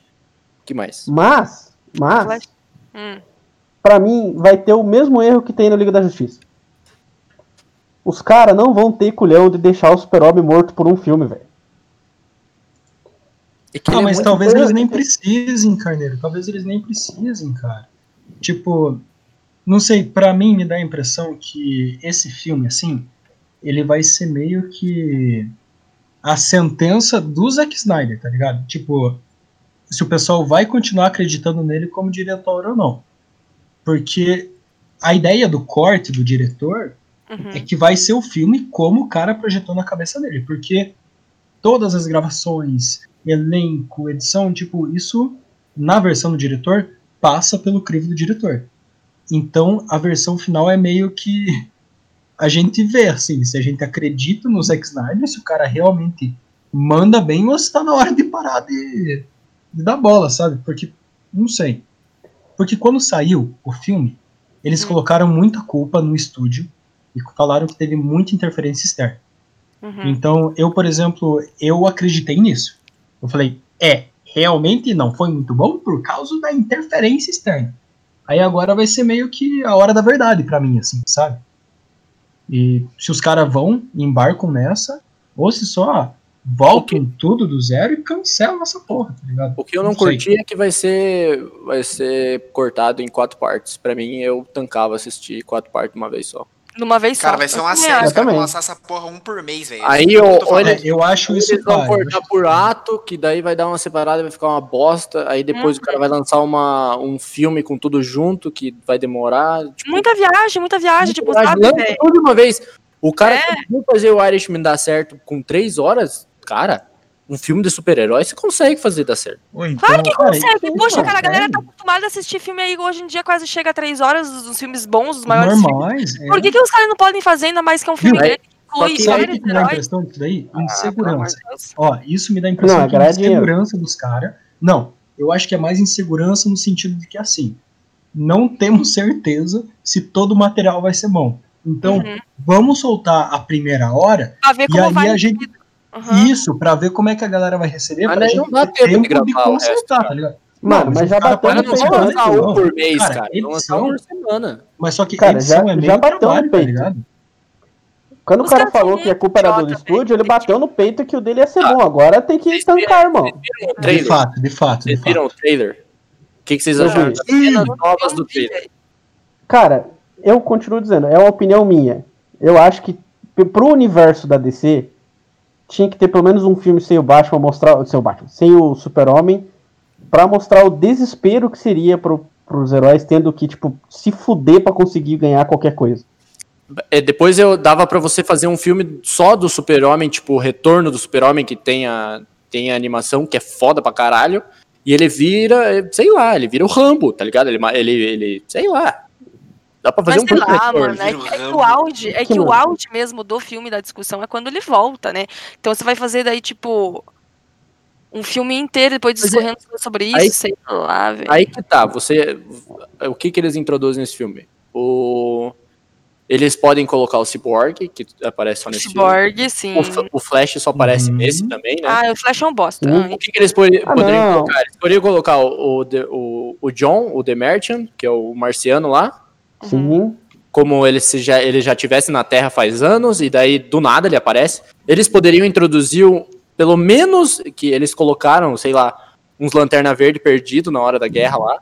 que mais? Mas, mas, Flash. Hum. pra mim, vai ter o mesmo erro que tem no Liga da Justiça. Os caras não vão ter culhão de deixar o Super-Homem morto por um filme, velho. É Ah, é mas talvez eles nem precisem, Carneiro. Talvez eles nem precisem, cara. Tipo, não sei, pra mim me dá a impressão que esse filme, assim, ele vai ser meio que a sentença do Zack Snyder, tá ligado? Tipo, se o pessoal vai continuar acreditando nele como diretor ou não. Porque a ideia do corte do diretor Uhum. é que vai ser o filme como o cara projetou na cabeça dele, porque todas as gravações, elenco, edição, tipo, isso na versão do diretor passa pelo crivo do diretor. Então a versão final é meio que [LAUGHS] a gente vê assim, se a gente acredita no Zack Snyder, se o cara realmente manda bem ou se tá na hora de parar de, de dar bola, sabe? Porque não sei. Porque quando saiu o filme, eles Hum. colocaram muita culpa no estúdio e falaram que teve muita interferência externa. Uhum. Então, eu, por exemplo, eu acreditei nisso. Eu falei, é, realmente não foi muito bom por causa da interferência externa. Aí agora vai ser meio que a hora da verdade pra mim, assim, sabe? E se os caras vão embarcam nessa, ou se só voltam tudo do zero e cancelam essa porra, tá ligado? O que eu não, sei. curti é que vai ser, vai ser cortado em quatro partes. Pra mim, eu tancava assistir quatro partes uma vez só. Numa vez Cara, só. vai ser uma também série, acho. os caras vão também. lançar essa porra um por mês, velho. Aí, eu olha- É, eu acho isso Eles vão cortar por ato, que daí vai dar uma separada vai ficar uma bosta. Aí depois o cara vai lançar uma, um filme com tudo junto, que vai demorar. Tipo, Muita viagem, muita viagem, tipo, Mas sabe, tudo de uma vez. O cara É. conseguiu fazer o Irishman dar certo com três horas, cara. Um filme de super-herói você consegue fazer dar certo. Ou então, Claro que Cara, consegue. isso Poxa, cara, a galera consegue. tá acostumada a assistir filme aí hoje em dia quase chega a três horas, os filmes bons, os maiores filmes. Normais. é. Por que, que os caras não podem fazer ainda mais que é um filme Viu? grande que inclui que Sabe o que me dá a impressão disso daí? Ah, Insegurança. Ó, isso me dá a impressão Não, é que é dinheiro. insegurança dos caras. Não, eu acho que é mais insegurança no sentido de que assim, não temos certeza se todo o material vai ser bom. Então, Uhum. vamos soltar a primeira hora, e como aí vai. a gente. Uhum. Isso, pra ver como é que a galera vai receber, Mas pra não dá tempo de tempo de gravar o resto, consertar, cara. tá ligado? Mano, Não, mas já bateu no não não peito antes, lançar não. um por mês, Cara, cara. Edição- um por semana. Mas só que Cara, já- é já bateu no trabalho, tá peito. ligado? Quando Os o cara falou que a culpa era do estúdio, ele bateu no peito que o dele ia ser Ah. bom. Agora tem que Vocês tancar, irmão. De fato, de fato, de Vocês fato. viram o trailer? O que, que vocês acharam das cenas novas do trailer? Cara, eu continuo dizendo, é uma opinião minha. Eu acho que pro universo da DC tinha que ter pelo menos um filme sem o Batman mostrar, sem o Batman, sem o Super-Homem, pra mostrar o desespero que seria pro, pros heróis tendo que tipo se fuder pra conseguir ganhar qualquer coisa. É, depois eu dava pra você fazer um filme só do Super-Homem, tipo o Retorno do Super-Homem, que tem a, tem a animação, que é foda pra caralho. E ele vira, sei lá, ele vira o Rambo, tá ligado? Ele, ele, ele sei lá. Dá pra fazer Mas um sei lá, retorno. mano, é, que- é que Rambo. o auge, é Que que o auge mesmo do filme da discussão é quando ele volta, né? Então você vai fazer daí, tipo, um filme inteiro depois é- discorrendo sobre isso, aí- sei lá, velho. Aí que tá, você. O que que eles introduzem nesse filme? O. Eles podem colocar o Cyborg, que aparece só nesse filme. Cyborg, sim. O, o Flash só aparece Uhum. nesse também, né? Ah, o Flash é um bosta. Uhum. O que, que eles pode- Ah, poderiam não. colocar? Eles poderiam colocar o, o, o John, o The Merchant, que é o marciano lá, Sim. como ele, se já, ele já tivesse na Terra faz anos, e daí do nada ele aparece. Eles poderiam introduzir, o- pelo menos, que eles colocaram, sei lá, uns Lanterna Verde perdido na hora da guerra lá.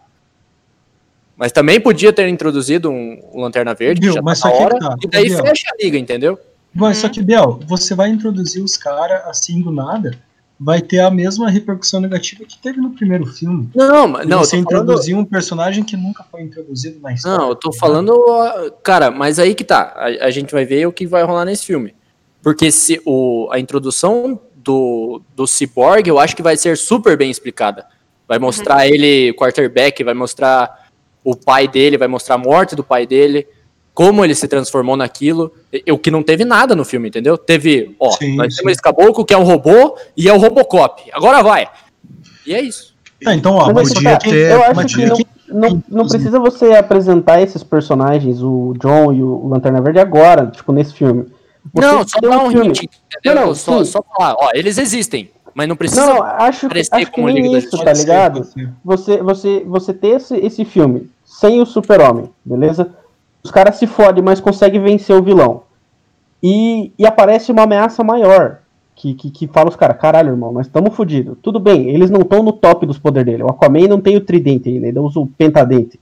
Mas também podia ter introduzido um, um Lanterna Verde, já mas tá só na que hora, tá, e daí Biel. fecha a liga, entendeu? Mas Uhum. só que, Biel, você vai introduzir os caras assim do nada, vai ter a mesma repercussão negativa que teve no primeiro filme. Não, mas- não, você tô falando- introduzir um personagem que nunca foi introduzido na história. Não, eu tô tá falando. ó, Cara, mas aí que tá. A, a gente vai ver o que vai rolar nesse filme. Porque se o, a introdução do, do Cyborg, eu acho que vai ser super bem explicada. Vai mostrar ele, quarterback, vai mostrar o pai dele, vai mostrar a morte do pai dele, como ele se transformou naquilo. O que não teve nada no filme, entendeu? Teve, ó, Sim, nós sim. temos esse caboclo que é um robô e é o Robocop. Agora vai! E é isso. Tá, então, ó, Mas podia cara, ter- eu acho que não, não, não precisa você apresentar esses personagens, o John e o Lanterna Verde, agora, tipo, nesse filme. Você não, só dar um hint, entendeu? Não, não, só, sim. só falar, ó, eles existem, mas não precisa Não, não, acho, aparecer acho que como Liga nem da isso, tá ligado? Você, você, você ter esse, esse filme sem o super-homem, beleza? Os caras se fodem, mas conseguem vencer o vilão. E, e aparece uma ameaça maior. Que, que, que fala os caras, caralho, irmão, nós estamos fodidos. Tudo bem, eles não estão no top dos poderes dele. O Aquaman não tem o tridente ainda, ainda usa o pentadente.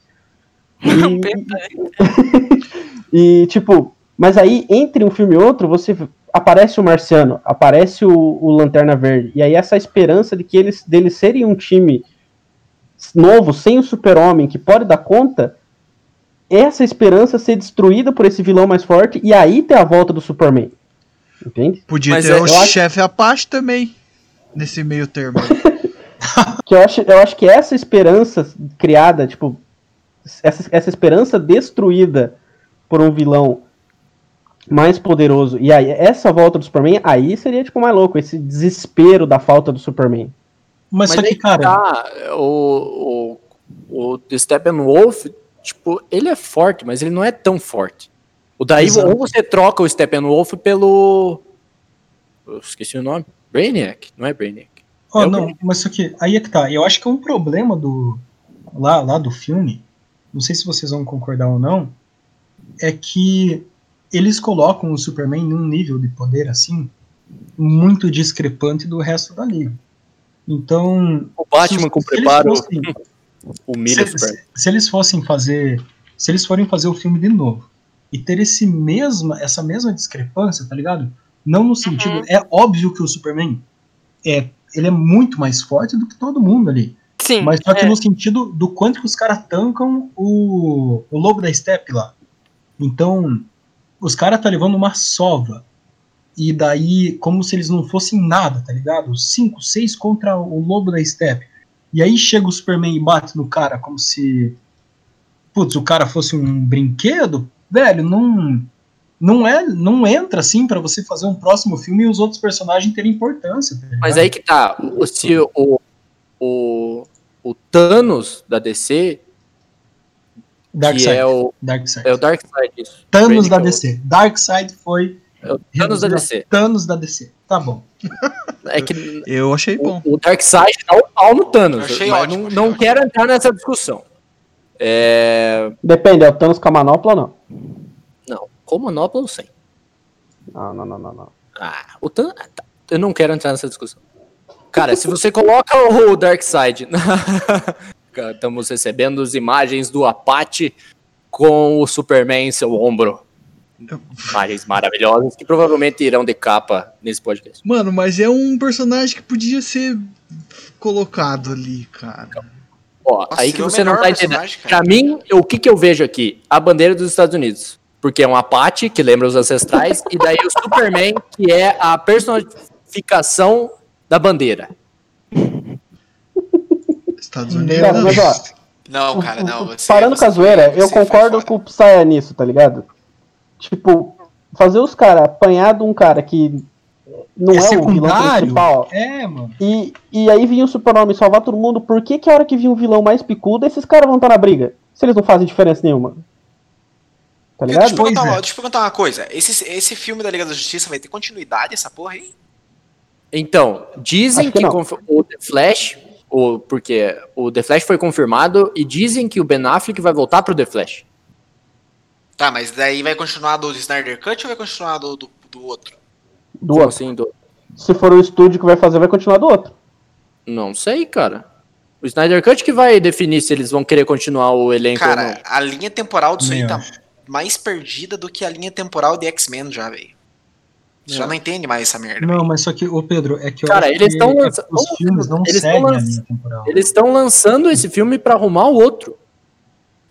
[LAUGHS] [LAUGHS] E, tipo, mas aí, entre um filme e outro, você aparece o Marciano, aparece o, o Lanterna Verde. E aí essa esperança de que eles deles serem um time novo, sem o super-homem, que pode dar conta, essa esperança ser destruída por esse vilão mais forte, e aí ter a volta do Superman. Entende? Podia Mas ter é- o eu acho- chefe Apache também. Nesse meio termo. [LAUGHS] Que eu acho, eu acho que essa esperança criada, tipo, essa, essa esperança destruída por um vilão mais poderoso, e aí essa volta do Superman, aí seria, tipo, mais louco, esse desespero da falta do Superman. Mas, só aí que, cara, tá, o, o, o Steppenwolf, tipo, ele é forte, mas ele não é tão forte. O daí, Exato. ou você troca o Steppenwolf pelo... Eu esqueci o nome. Brainiac, não é Brainiac. Ó, Eu não, mas isso aqui, aí é que tá. Eu acho que é um problema do lá, lá do filme, não sei se vocês vão concordar ou não, é que eles colocam o Superman num nível de poder assim muito discrepante do resto da liga. Então, O Batman se- com se preparo fossem- [LAUGHS] o se, se- se eles fossem fazer, se eles forem fazer o filme de novo e ter esse mesma, essa mesma discrepância, tá ligado? Não no sentido, Uhum. é óbvio que o Superman é, ele é muito mais forte do que todo mundo ali, Sim. mas só que é. no sentido do quanto que os caras tancam o, o lobo da steppe lá. Então, os caras tá levando uma sova. E daí, como se eles não fossem nada, tá ligado? Cinco, seis contra o lobo da steppe. E aí chega o Superman e bate no cara como se. Putz, o cara fosse um brinquedo? Velho, não. Não, é, não entra assim pra você fazer um próximo filme e os outros personagens terem importância. tá Mas aí que tá. Se o, o, o Thanos da DC, que Darkseid. é o, Darkseid. é o Darkseid, isso. Thanos da Brandon DC. Darkseid foi É Thanos da DC. Thanos da DC. Tá bom. É que Eu achei bom. o, o Darkseid dá o pau no Thanos. Eu achei ótimo, não, achei não ótimo. quero entrar nessa discussão. É... Depende, é o Thanos com a manopla ou não? Não, com manopla eu sei. Não, não, não, não, não. Ah, o Thanos... ah, tá. Eu não quero entrar nessa discussão. Cara, se você [LAUGHS] coloca o Darkseid... [LAUGHS] Estamos recebendo as imagens do Apache com o Superman em seu ombro. Imagens maravilhosas que provavelmente irão de capa nesse podcast. Mano, mas é um personagem que podia ser colocado ali, cara. Ó, Nossa, aí que o você não tá entendendo. Pra mim, o que que eu vejo aqui? A bandeira dos Estados Unidos. Porque é um Apache, que lembra os ancestrais, e daí o Superman, que é a personificação da bandeira. Estados Unidos. Cara, mas ó, Não, cara, não. Você, parando você com a zoeira, foi- eu concordo com o Psya nisso, tá ligado? Tipo, fazer os caras apanhar de um cara que não é, o vilão principal. É, mano. E, e aí vinha o super-homem salvar todo mundo. Por que, que a hora que vinha um vilão mais picudo, esses caras vão estar na briga? Se eles não fazem diferença nenhuma. Tá Deixa eu, ligado? te é. uma- deixa eu perguntar uma coisa. Esse, esse filme da Liga da Justiça vai ter continuidade, essa porra aí? Então, dizem Acho que que, o The Flash, o, porque o The Flash foi confirmado, e dizem que o Ben Affleck vai voltar pro The Flash. Tá, mas daí vai continuar do Snyder Cut ou vai continuar do, do, do outro? Do outro. assim, do- Se for o estúdio que vai fazer, vai continuar do outro. Não sei, cara. O Snyder Cut que vai definir se eles vão querer continuar o elenco ou não. Cara, a linha temporal disso aí Nem tá mais perdida do que a linha temporal de X-Men já, velho. Você já não entende mais essa merda. Não, mas só que, ô Pedro, é que eu Cara, acho eles que tão é que lança- os filmes não eles seguem a lança- linha temporal. Eles estão lançando esse filme pra arrumar o outro.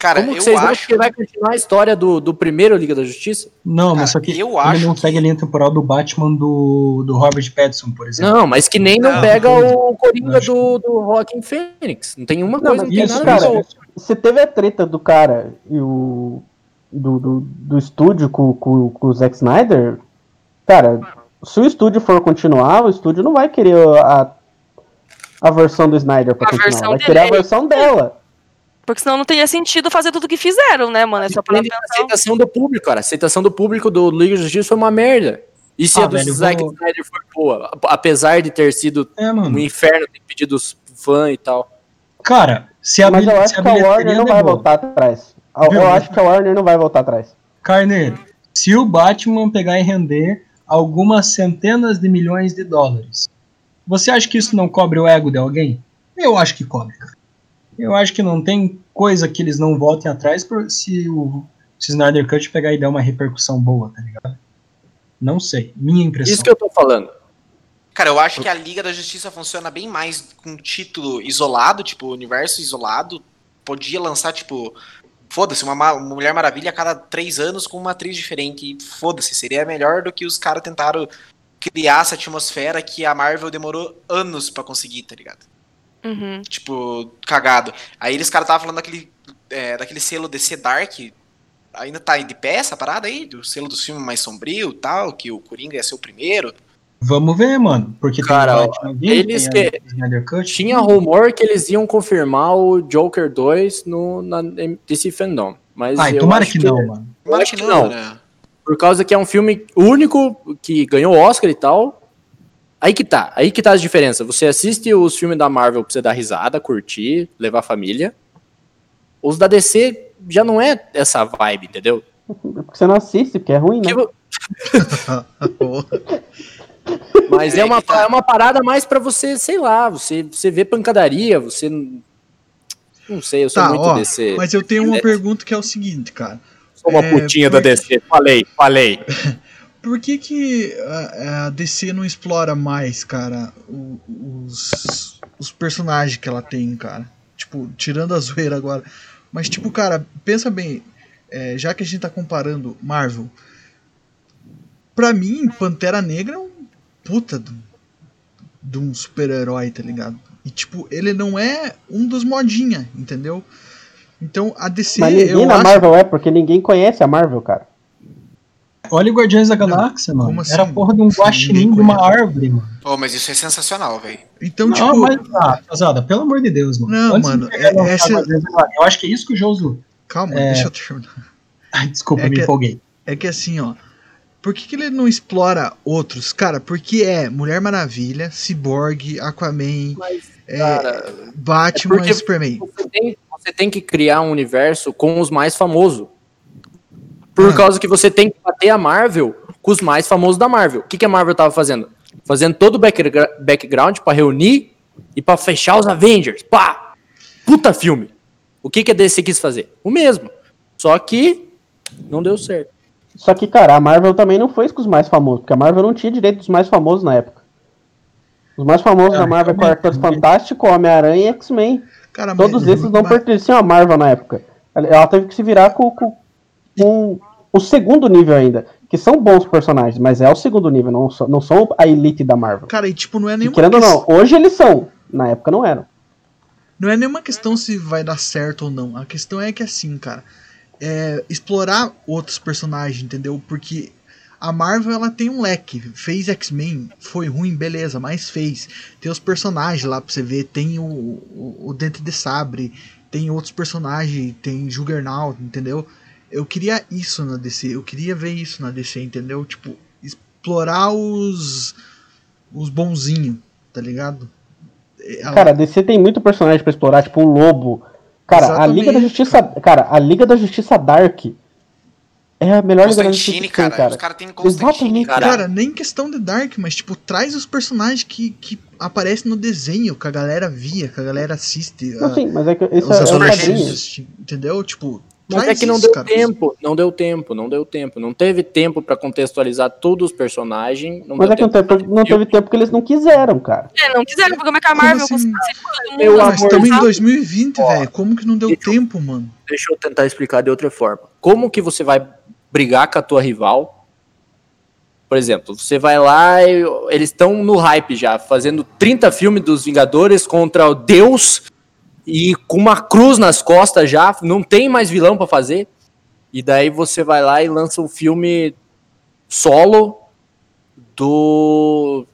Cara, Como que eu vocês acham acho. que vai continuar a história do, do primeiro Liga da Justiça? Não, mas Cara, só que eu ele acho não que- segue a linha temporal do Batman do, do Robert Pattinson, por exemplo. Não, mas que nem não, Não, pega coisa. o Coringa Acho do, do Joaquim Fênix. Não tem uma Não, coisa, não tem isso, nada cara, a a. Você teve a treta do cara e o. do, do, do estúdio com, com, com o Zack Snyder. Cara, se o estúdio for continuar, o estúdio não vai querer a, a versão do Snyder pra A continuar. Vai querer a dele. versão dela. Porque senão não teria sentido fazer tudo que fizeram, né, mano? É só pra pensar. aceitação do público, cara. A aceitação do público do Liga da Justiça foi uma merda. E se Ah, a do velho, Zack vou- Snyder foi boa? ap- Apesar de ter sido É, um inferno de pedidos fã e tal. Cara, se a, Mas eu acho a que a Warner não vai voltar atrás. Eu acho que a Warner não vai voltar atrás. Carneiro, se o Batman pegar e render algumas centenas de milhões de dólares, você acha que isso não cobre o ego de alguém? Eu acho que cobre, cara. Eu acho que não tem coisa que eles não voltem atrás por, se o se Snyder Cut pegar e der uma repercussão boa, tá ligado? Não sei. Minha impressão. Isso que eu tô falando. Cara, eu acho que a Liga da Justiça funciona bem mais com título isolado, tipo, universo isolado. Podia lançar, tipo, foda-se, uma, ma- uma Mulher Maravilha a cada três anos com uma atriz diferente. E Foda-se, seria melhor do que os caras tentaram criar essa atmosfera que a Marvel demorou anos pra conseguir, tá ligado? Uhum. Tipo, cagado. Aí eles caras estavam falando daquele, é, daquele selo DC Dark. Ainda tá de pé essa parada aí? Do selo dos filmes mais sombrio e tal, que o Coringa ia ser o primeiro. Vamos ver, mano. Porque Cara, tem o eles tem que- Cut. Tinha rumor que eles iam confirmar o Joker 2 no, na DC Fandom. Mas Ai, eu tomara acho que não, mano. Acho que não. né? Por causa que é um filme único que ganhou Oscar e tal. Aí que tá, aí que tá as diferenças. Você assiste os filmes da Marvel pra você dar risada, curtir, levar a família. Os da DC já não é essa vibe, entendeu? Porque [LAUGHS] você não assiste, porque é ruim, né? [LAUGHS] Mas é, É, uma, tá. é uma parada mais pra você, sei lá, você, você vê pancadaria, você. não- sei, eu sou Tá, muito ó, DC. mas eu tenho uma É. pergunta que é o seguinte, cara. Sou uma é, putinha da por- DC. Falei, falei. [LAUGHS] Por que, que a, a DC não explora mais, cara, os, os personagens que ela tem, cara? Tipo, tirando a zoeira agora. Mas, tipo, cara, pensa bem, é, já que a gente tá comparando Marvel, pra mim, Pantera Negra é um puta de, um- de um super-herói, tá ligado? E, tipo, ele não é um dos modinha, entendeu? Então, a DC, Mas ninguém na acho... Marvel é, porque ninguém conhece a Marvel, cara. Olha o Guardiões da Galáxia, mano. como assim? Era a porra de um guaxinim de uma árvore, mano. Oh, mas isso é sensacional, velho. Então, não, tipo... mas, ah, Casada, pelo amor de Deus, mano. Não, Antes mano, é- essa- Eu acho que é isso que o Josu. Calma, É. deixa eu terminar. [LAUGHS] Ai, desculpa, É me que- empolguei. É que assim, ó. Por que, que ele não explora outros? Cara, porque é Mulher Maravilha, Cyborg, Aquaman, é, Cara, Batman é e Superman. Você tem, você tem que criar um universo com os mais famosos. Por Ah. causa que você tem que bater a Marvel com os mais famosos da Marvel. O que, que a Marvel tava fazendo? Fazendo todo o backgra- background pra reunir e pra fechar os Avengers. Pá! Puta filme. O que, que a DC quis fazer? O mesmo. Só que não deu certo. Só que, cara, a Marvel também não foi com os mais famosos, porque a Marvel não tinha direito dos mais famosos na época. Os mais famosos É, da Marvel é Quarteto realmente. Fantástico, Homem-Aranha e X-Men. Cara, mas- Todos esses não mas- pertenciam à Marvel na época. Ela- Ela teve que se virar com, com, com o segundo nível ainda. Que são bons personagens, mas é o segundo nível, não, são- não são a elite da Marvel. Cara, e tipo, não é E nenhuma querendo ou ques- não, hoje eles são. Na época não eram. Não é nenhuma questão se vai dar certo ou não. A questão é que assim, cara, é explorar outros personagens, entendeu? Porque a Marvel ela tem um leque. Fez X-Men, foi ruim, beleza, mas fez. Tem os personagens lá pra você ver, tem o, o, o Dente de Sabre, tem outros personagens, tem Juggernaut, entendeu? Eu queria isso na DC, eu queria ver isso na DC, entendeu? Tipo, explorar os os bonzinhos, tá ligado? Ela- Cara, a DC tem muito personagem pra explorar, tipo o Lobo. Cara, a Exatamente, Liga da Justiça. Cara. a Liga da Justiça Dark é a melhor Liga da Justiça Constantine, que tem, cara. cara. Os caras têm Exatamente. cara. Cara, nem questão de Dark, mas tipo, traz os personagens que, que aparecem no desenho, que a galera via, que a galera assiste. Não, a- sim, mas é que isso os é, é um quadrinho. personagens, entendeu? Tipo, Mas é que não isso, deu cara. tempo, não deu tempo, não deu tempo. Não teve tempo pra contextualizar todos os personagens. Não Mas deu é que não teve, não teve tempo que eles não quiseram, cara. É, não quiseram, porque como é que a Marvel assim? conseguiu amor, estamos em sabe? 2020, velho. Como que não deu Deixa eu- tempo, mano? Deixa eu tentar explicar de outra forma. Como que você vai brigar com a tua rival? Por exemplo, você vai lá e eles estão no hype já, fazendo 30 filmes dos Vingadores contra o Deus e com uma cruz nas costas já, não tem mais vilão pra fazer. E daí você vai lá e lança um filme solo do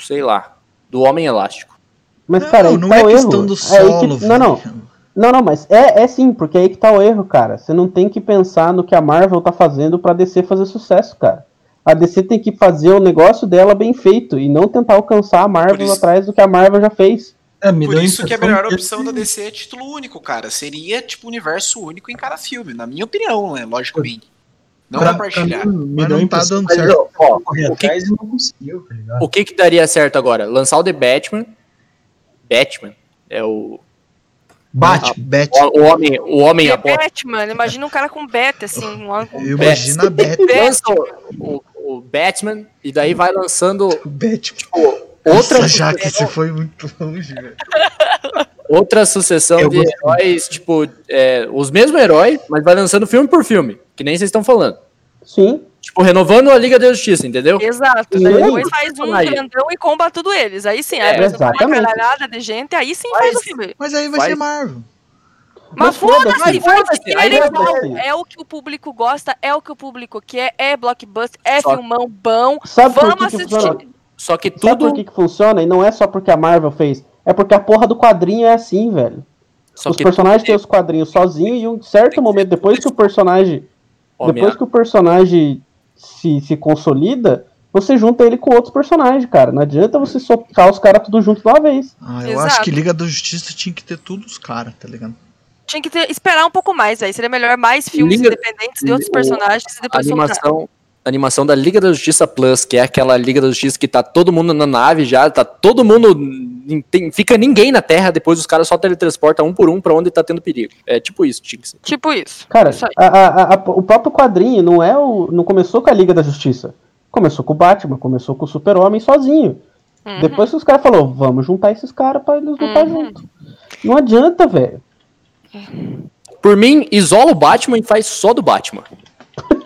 sei lá, do Homem Elástico. Mas, não, cara, não tá é o questão erro. do É aí solo, que- Não, não. Não, não, mas é, é sim, porque aí que tá o erro, cara. Você não tem que pensar no que a Marvel tá fazendo pra DC fazer sucesso, cara. A DC tem que fazer o negócio dela bem feito e não tentar alcançar a Marvel isso- atrás do que a Marvel já fez. É, me Por isso que a impressão melhor opção da DC é título único, cara. Seria, tipo, universo único em cada filme, na minha opinião, né? Logicamente. Não pra- compartilhar. pra mim, me Mas deu não tá dando certo. Ó, o que- atrás não conseguiu, tá? O que que daria certo agora? Lançar o The Batman. Batman é o Bate. Bet, o, o homem, o homem É a bola. Batman, imagina um cara com beta, assim, um [LAUGHS] homem com eu imagino a Bet. Lança o, o, o Batman e daí vai lançando [LAUGHS] Bet. Outra, Nossa, já que você foi muito longe, velho. outra sucessão Eu de gostei. heróis, tipo, é, os mesmos heróis, mas vai lançando filme por filme, que nem vocês estão falando. Sim. Tipo, renovando a Liga da Justiça, entendeu? Exato. Daí depois faz um Personagem. grandão e comba tudo eles. Aí sim, É, aí uma exatamente. caralhada de gente, aí sim Mas- faz o filme. Mas aí vai Vai. ser Marvel. Mas Mas foda-se, foda-se, aí legal. foda-se. É o que o público gosta, é o que o público quer, é blockbuster, é Só- filmão bom. Sabe Vamos que, que assistir. Só que Sabe tudo. por que, que funciona? E não é só porque a Marvel fez. É porque a porra do quadrinho é assim, velho. Só os que personagens têm os quadrinhos sozinhos e um certo momento, depois que o personagem. Depois que o personagem se, se consolida, você junta ele com outros personagens, cara. Não adianta você socar os caras tudo junto de uma vez. Ah, eu Exato. acho que Liga da Justiça tinha que ter tudo os caras, tá ligado? Tinha que ter, esperar um pouco mais, aí seria melhor mais filmes Liga- independentes de outros personagens e A depois soltar. animação, a animação da Liga da Justiça Plus, que é aquela Liga da Justiça que tá todo mundo na nave já, tá todo mundo. tem- fica ninguém na Terra, depois os caras só teletransportam um por um pra onde tá tendo perigo. É tipo isso, ser. Tipo isso. Cara, Isso a- a- a- o próprio quadrinho não é o. não começou com a Liga da Justiça. Começou com o Batman, começou com o Super-Homem sozinho. Uhum. Depois que os caras falaram, vamos juntar esses caras pra eles lutar Uhum. junto. Não adianta, velho. Por mim, isola o Batman e faz só do Batman.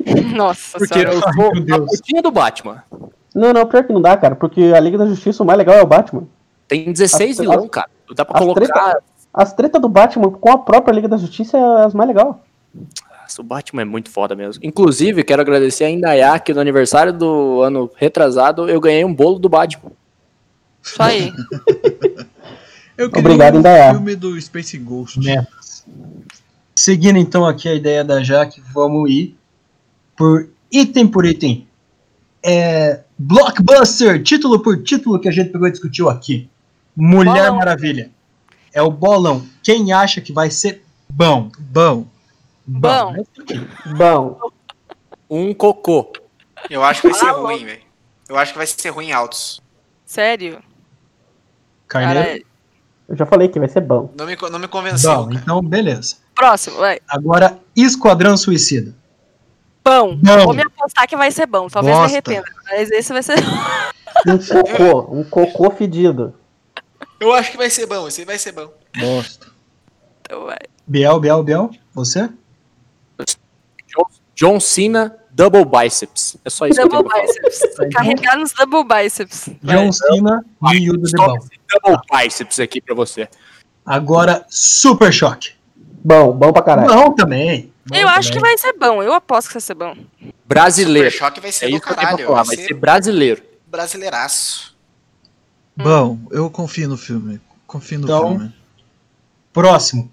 [LAUGHS] Nossa Porque senhora. eu sou a putinha do Batman. Não, não, pior que não dá, cara. Porque a Liga da Justiça, o mais legal é o Batman. Tem 16 As- vilão, as- cara. Dá pra as colocar. treta- As tretas do Batman com a própria Liga da Justiça é as mais legais. Nossa, o Batman é muito foda mesmo. Inclusive, quero agradecer a Indaiá que no aniversário do ano retrasado eu ganhei um bolo do Batman. Isso aí. [LAUGHS] Eu queria Obrigado, um Indaiá. filme do Space Ghost. Metas. Seguindo então aqui a ideia da Jaque, vamos ir por item por item. É, blockbuster, título por título que a gente pegou e discutiu aqui. Mulher Bolão. Maravilha. É o bolão. Quem acha que vai ser bom? Bom, Bom. Bom, Um cocô. Eu acho que vai ser Ah, ruim, velho. Eu acho que vai ser ruim em altos. Sério? Carneiro? Cara, eu já falei que vai ser bom. Não me, não me convenceu, Bom, cara. então beleza. próximo, vai. Agora, Esquadrão Suicida. Bom. Bom. Vou me apostar que vai ser bom. Talvez Bosta. me arrependa. Mas esse vai ser. [LAUGHS] Um cocô, um cocô fedido. Eu acho que vai ser bom, esse vai ser bom. bosta. Então, vai. Biel, Biel, Biel, você? John, John Cena, double biceps. É só isso que eu Double tenho pra falar. biceps. Carregar nos double biceps. John Cena e Yuda de bom. double biceps aqui pra você. Agora, Super Choque. Bom, bom pra caralho. Bom também. Bom Eu acho que vai ser bom. Eu aposto que vai ser bom. Brasileiro. Super Choque vai ser É do isso que eu tenho caralho. falar. Vai Vai ser ser brasileiro. brasileiraço. Bom, eu confio no filme. Confio no Então- filme. Próximo.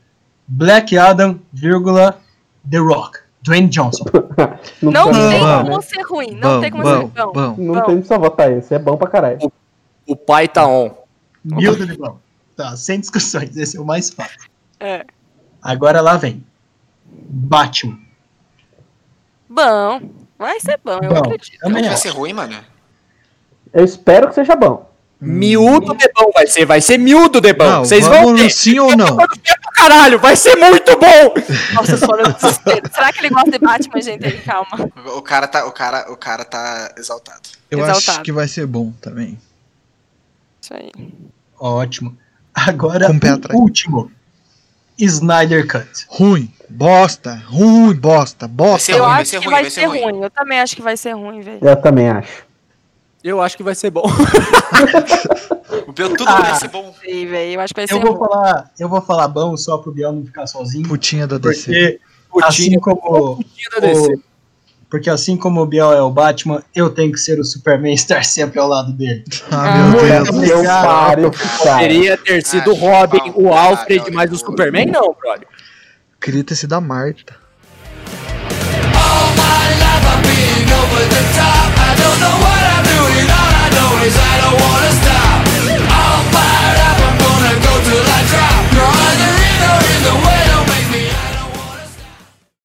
Black Adam, vírgula, The Rock. Dwayne Johnson. [LAUGHS] Não, Não tem bom. como ser ruim. Não Bom, tem como bom, ser bom. bom. Não Bom. tem só votar esse, é bom pra caralho. O pai tá on. Milda de bom. Tá, sem discussões. Esse é o mais fácil. É. Agora lá vem. Batman. Bom. Vai ser bom, eu Bom, acredito. Também que vai ser ruim, mano. Eu espero que seja bom. Miúdo de bom vai ser. Vai ser miúdo de bom. Vocês vão ver. sim ou não? Caralho, vai ser muito bom. [LAUGHS] Nossa, só no desespero. Será que ele gosta de Batman, gente? Aí, calma. O cara tá, o cara, o cara tá exaltado. Eu Exaltado. acho que vai ser bom também. Isso aí. Ótimo. Agora, o último. Snyder Cut. Ruim, bosta, ruim, bosta, bosta. Eu ruim, vai acho ser que ruim, vai vai ser ser ruim. ruim. Eu também acho que vai ser ruim, velho. Eu também acho. Eu acho que vai ser bom. [LAUGHS] O Biel tudo Ah. vai ser bom. Sei, velho. Eu acho que vai Eu ser vou ruim. falar, eu vou falar bom só pro Biel não ficar sozinho. Putinha da DC. Porque assim Putinha, como putinha da DC. o, porque assim como o Biel é o Batman, eu tenho que ser o Superman e estar sempre ao lado dele. Ah, meu Muito Deus. Eu paro, cara. Poderia ter sido o Ah, Robin, pau, o Alfred, mas o. Superman não, brother. Queria ter sido a Marta. All my life I'm